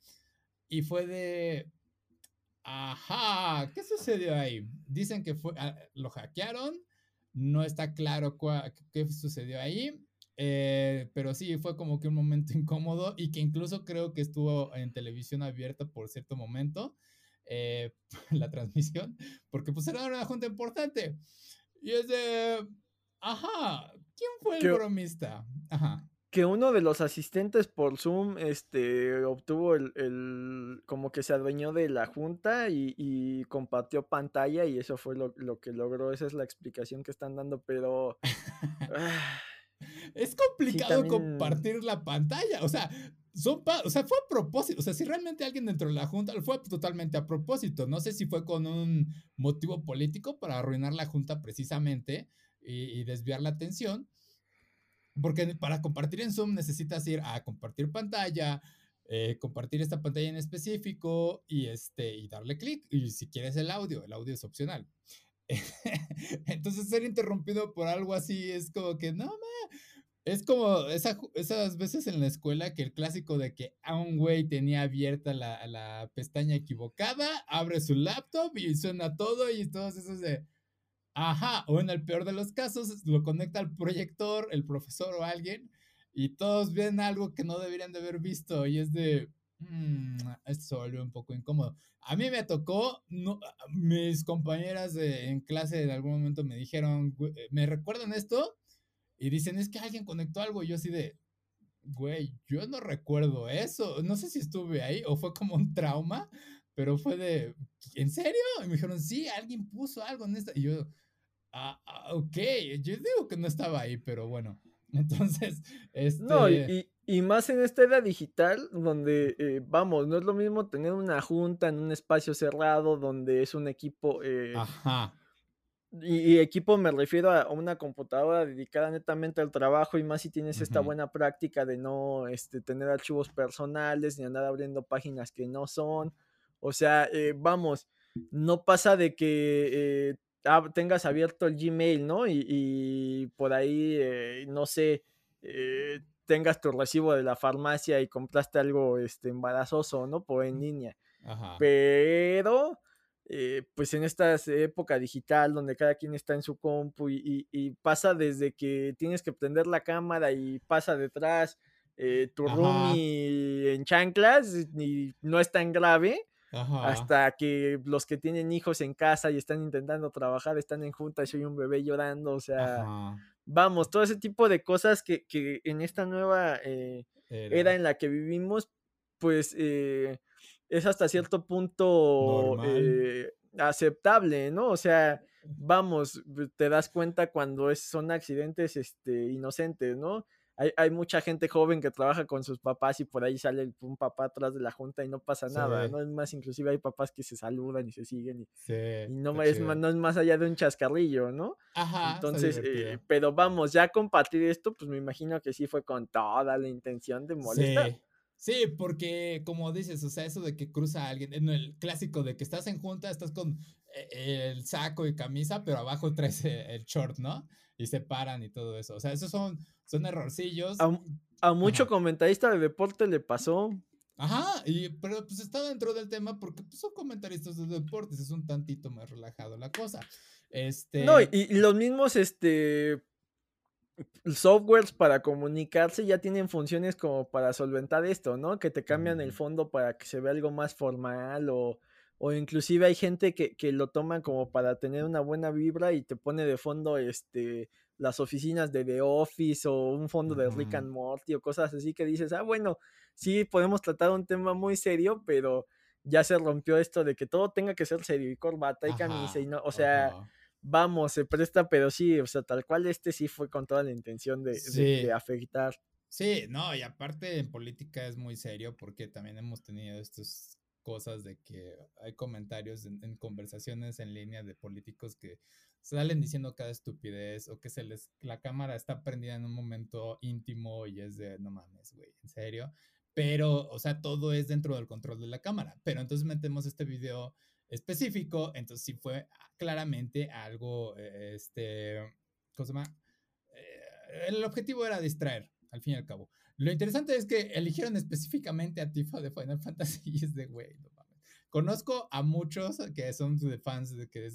y fue de... Ajá, ¿qué sucedió ahí? Dicen que fue, ah, lo hackearon, no está claro cua- qué sucedió ahí, eh, pero sí fue como que un momento incómodo y que incluso creo que estuvo en televisión abierta por cierto momento eh, la transmisión, porque pues era una junta importante. Y es de, ajá, ¿quién fue el Que- bromista? Ajá. Que uno de los asistentes por Zoom, este, obtuvo el, el- como que se adueñó de la junta y, y compartió pantalla y eso fue lo, lo que logró. Esa es la explicación que están dando, pero... ah, Es complicado también- compartir la pantalla. O sea, son o sea, fue a propósito. O sea, si realmente alguien dentro de la junta fue totalmente a propósito. No sé si fue con un motivo político para arruinar la junta precisamente y, y desviar la atención. Porque para compartir en Zoom necesitas ir a compartir pantalla, eh, compartir esta pantalla en específico y, este, y darle clic. Y si quieres el audio, el audio es opcional. Entonces ser interrumpido por algo así es como que no, ma, es como esa esas veces en la escuela que el clásico de que a un güey tenía abierta la, la pestaña equivocada, abre su laptop y suena todo y todos esos de, ajá, o en el peor de los casos lo conecta al proyector, el profesor o alguien y todos ven algo que no deberían de haber visto y es de, "Mm, esto volvió un poco incómodo. A mí me tocó, no, mis compañeras de- en clase en algún momento me dijeron, "Güey, eh, ¿me recuerdan esto? Y dicen, es que alguien conectó algo. Y yo así de, güey, yo no recuerdo eso. No sé si estuve ahí o fue como un trauma, pero fue de, ¿en serio? Y me dijeron, sí, alguien puso algo en esta. Y yo, ah, ah, ok, yo digo que no estaba ahí, pero bueno. Entonces, este... No, y, y- y más en esta era digital, donde, eh, vamos, no es lo mismo tener una junta en un espacio cerrado, donde es un equipo, eh, Ajá, y, y equipo me refiero a una computadora dedicada netamente al trabajo, y más si tienes esta buena práctica de no este, tener archivos personales, ni andar abriendo páginas que no son. O sea, eh, vamos, no pasa de que eh, tengas abierto el Gmail, ¿no? Y, y por ahí, eh, no sé, tengas tu recibo de la farmacia y compraste algo este, embarazoso, ¿no? Por en línea. ajá. Pero, eh, pues en esta época digital donde cada quien está en su compu y, y- y pasa desde que tienes que prender la cámara y pasa detrás eh, tu Ajá. roomie en chanclas y no es tan grave Ajá. hasta que los que tienen hijos en casa y están intentando trabajar están en juntas y hay un bebé llorando, o sea, Ajá. vamos, todo ese tipo de cosas que, que en esta nueva eh, era en la que vivimos, pues eh, es hasta cierto punto eh, aceptable, ¿no? O sea, vamos, te das cuenta cuando es, son accidentes este, inocentes, ¿no? Hay, hay mucha gente joven que trabaja con sus papás y por ahí sale el- un papá atrás de la junta y no pasa nada. ¿no? Es más, inclusive hay papás que se saludan y se siguen y, Sí, y no, es, ma- no es más allá de un chascarrillo, ¿no? Ajá, Entonces, eh, pero vamos, ya compartir esto, pues me imagino que sí fue con toda la intención de molestar. Sí, sí, porque como dices, o sea, eso de que cruza alguien, en el clásico de que estás en junta, estás con eh, el saco y camisa, pero abajo traes eh, el short, ¿no? Y se paran y todo eso. O sea, esos son, son errorcillos. A, a mucho Ajá. comentarista de deporte le pasó. Ajá, y, pero pues está dentro del tema porque pues, son comentaristas de deportes, es un tantito más relajado la cosa. Este. No, y, y los mismos este softwares para comunicarse ya tienen funciones como para solventar esto, ¿no? Que te cambian el fondo para que se vea algo más formal o, o inclusive hay gente que, que lo toma como para tener una buena vibra y te pone de fondo este las oficinas de The Office o un fondo de Rick and Morty o cosas así que dices, ah, bueno, sí podemos tratar un tema muy serio, pero ya se rompió esto de que todo tenga que ser serio y corbata y camisa y no, o sea, ajá. Vamos, se presta, pero sí, o sea, tal cual este sí fue con toda la intención de, de- de Sí. afectar. Sí, no, y aparte en política es muy serio porque también hemos tenido estas cosas de que hay comentarios en, conversaciones en línea de políticos que salen diciendo cada estupidez o que se les la cámara está prendida en un momento íntimo y es de no mames, güey, en serio. Pero, o sea, todo es dentro del control de la cámara. Pero entonces metemos este video específico, entonces sí fue claramente algo, eh, este, ¿cómo se llama? Eh, el objetivo era distraer, al fin y al cabo. Lo interesante es que eligieron específicamente a Tifa de Final Fantasy y es de, güey, no mames. Conozco a muchos que son de fans de que,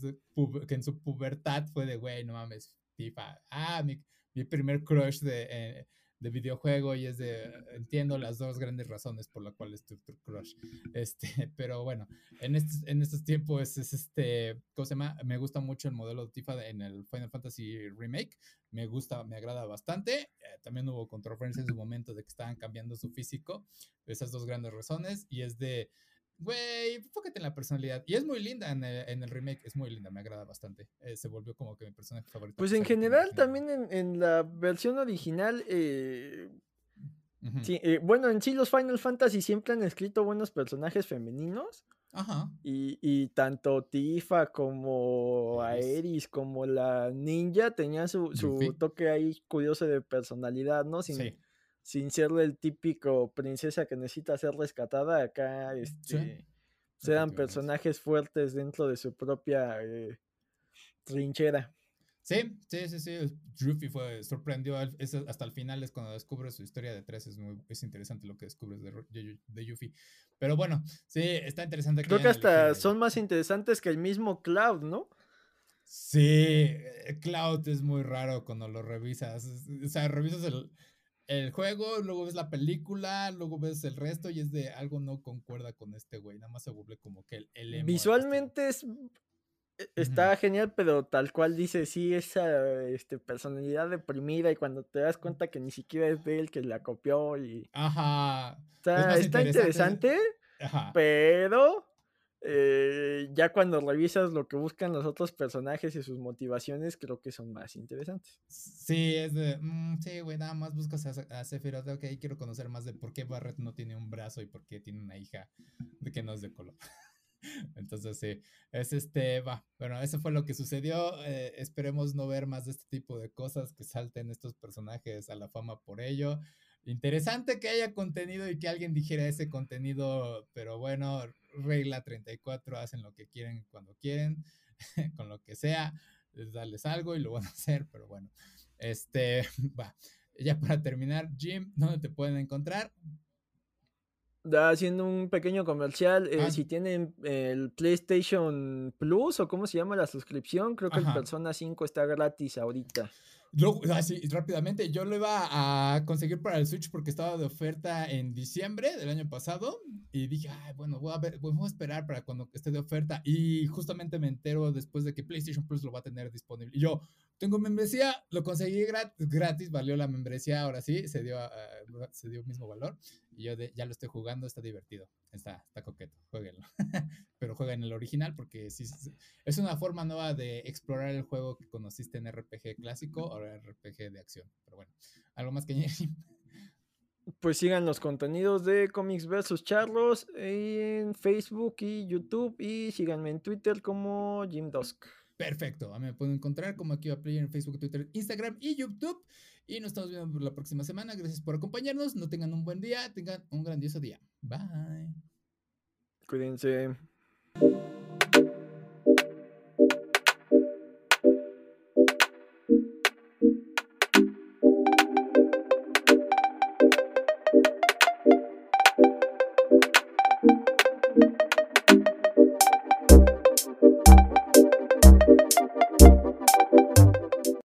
que en su pubertad fue de, güey, no mames, Tifa. Ah, mi, mi primer crush de, eh, de videojuego y es de, entiendo las dos grandes razones por las cuales tu, crush. Este, pero bueno, en estos, en estos tiempos es este, ¿cómo se llama? Me gusta mucho el modelo de Tifa en el Final Fantasy Remake. Me gusta, me agrada bastante. Eh, también hubo controversia en su momento de que estaban cambiando su físico. Esas dos grandes razones. Y es de, güey, enfócate en la personalidad. Y es muy linda en el, remake, es muy linda, me agrada bastante. Eh, se volvió como que mi personaje favorito. Pues en general, también en, la versión original, eh, sí, eh, bueno, en sí los Final Fantasy siempre han escrito buenos personajes femeninos. Ajá. Y, tanto Tifa como Aeris como la ninja tenían su, toque ahí curioso de personalidad, ¿no? sí sin ser el típico princesa que necesita ser rescatada, acá este, sean personajes fuertes dentro de su propia eh, trinchera. Sí, sí, sí, sí. Ruffy fue, sorprendió hasta el final, es cuando descubres su historia de tres, es muy es interesante lo que descubres de, de, Yuffie. Pero bueno, sí, está interesante. Creo que, hasta son más interesantes que el mismo Cloud, ¿no? Sí, eh, Cloud es muy raro cuando lo revisas. O sea, revisas el, el juego, luego ves la película, luego ves el resto y es de algo no concuerda con este güey, nada más se vuelve como que el, el Visualmente es e, está genial, pero tal cual dice, sí, esa este, personalidad deprimida y cuando te das cuenta que ni siquiera es de él que la copió y... Ajá. Está, está interesante, Ajá. pero eh, ya cuando revisas lo que buscan los otros personajes y sus motivaciones, creo que son más interesantes. Sí, es de, mm, sí, güey, nada más buscas a, a Sephiroth, ok, quiero conocer más de por qué Barret no tiene un brazo y por qué tiene una hija de que no es de color. Entonces, sí, es este, va, bueno, eso fue lo que sucedió. Eh, esperemos no ver más de este tipo de cosas que salten estos personajes a la fama por ello. Interesante que haya contenido y que alguien dijera ese contenido, pero bueno, regla 34, hacen lo que quieren cuando quieren, con lo que sea, les darles algo y lo van a hacer, pero bueno, este, va. Ya para terminar, Jim, ¿dónde te pueden encontrar? haciendo un pequeño comercial. Eh, ah. Si tienen el PlayStation Plus o cómo se llama la suscripción, creo que el Persona 5 está gratis ahorita. Luego, así rápidamente, yo lo iba a conseguir para el Switch porque estaba de oferta en diciembre del año pasado y dije, bueno, voy a esperar para cuando esté de oferta y justamente me entero después de que PlayStation Plus lo va a tener disponible. Y yo, tengo membresía, lo conseguí gratis, gratis valió la membresía, ahora sí, se dio, uh, se dio mismo valor. Y yo ya lo estoy jugando, está divertido, está, está coqueto, jueguenlo. Pero jueguen el original porque es una forma nueva de explorar el juego que conociste en RPG clásico, ahora RPG de acción. Pero bueno, algo más que añadir. Pues sigan los contenidos de Comics vs. Charlos en Facebook y YouTube y síganme en Twitter como Jim Dusk. Perfecto. Me pueden encontrar como aquí a Player en Facebook, Twitter, Instagram y YouTube. Y nos estamos viendo la próxima semana. Gracias por acompañarnos. No tengan un buen día, tengan un grandioso día. Bye. Cuídense.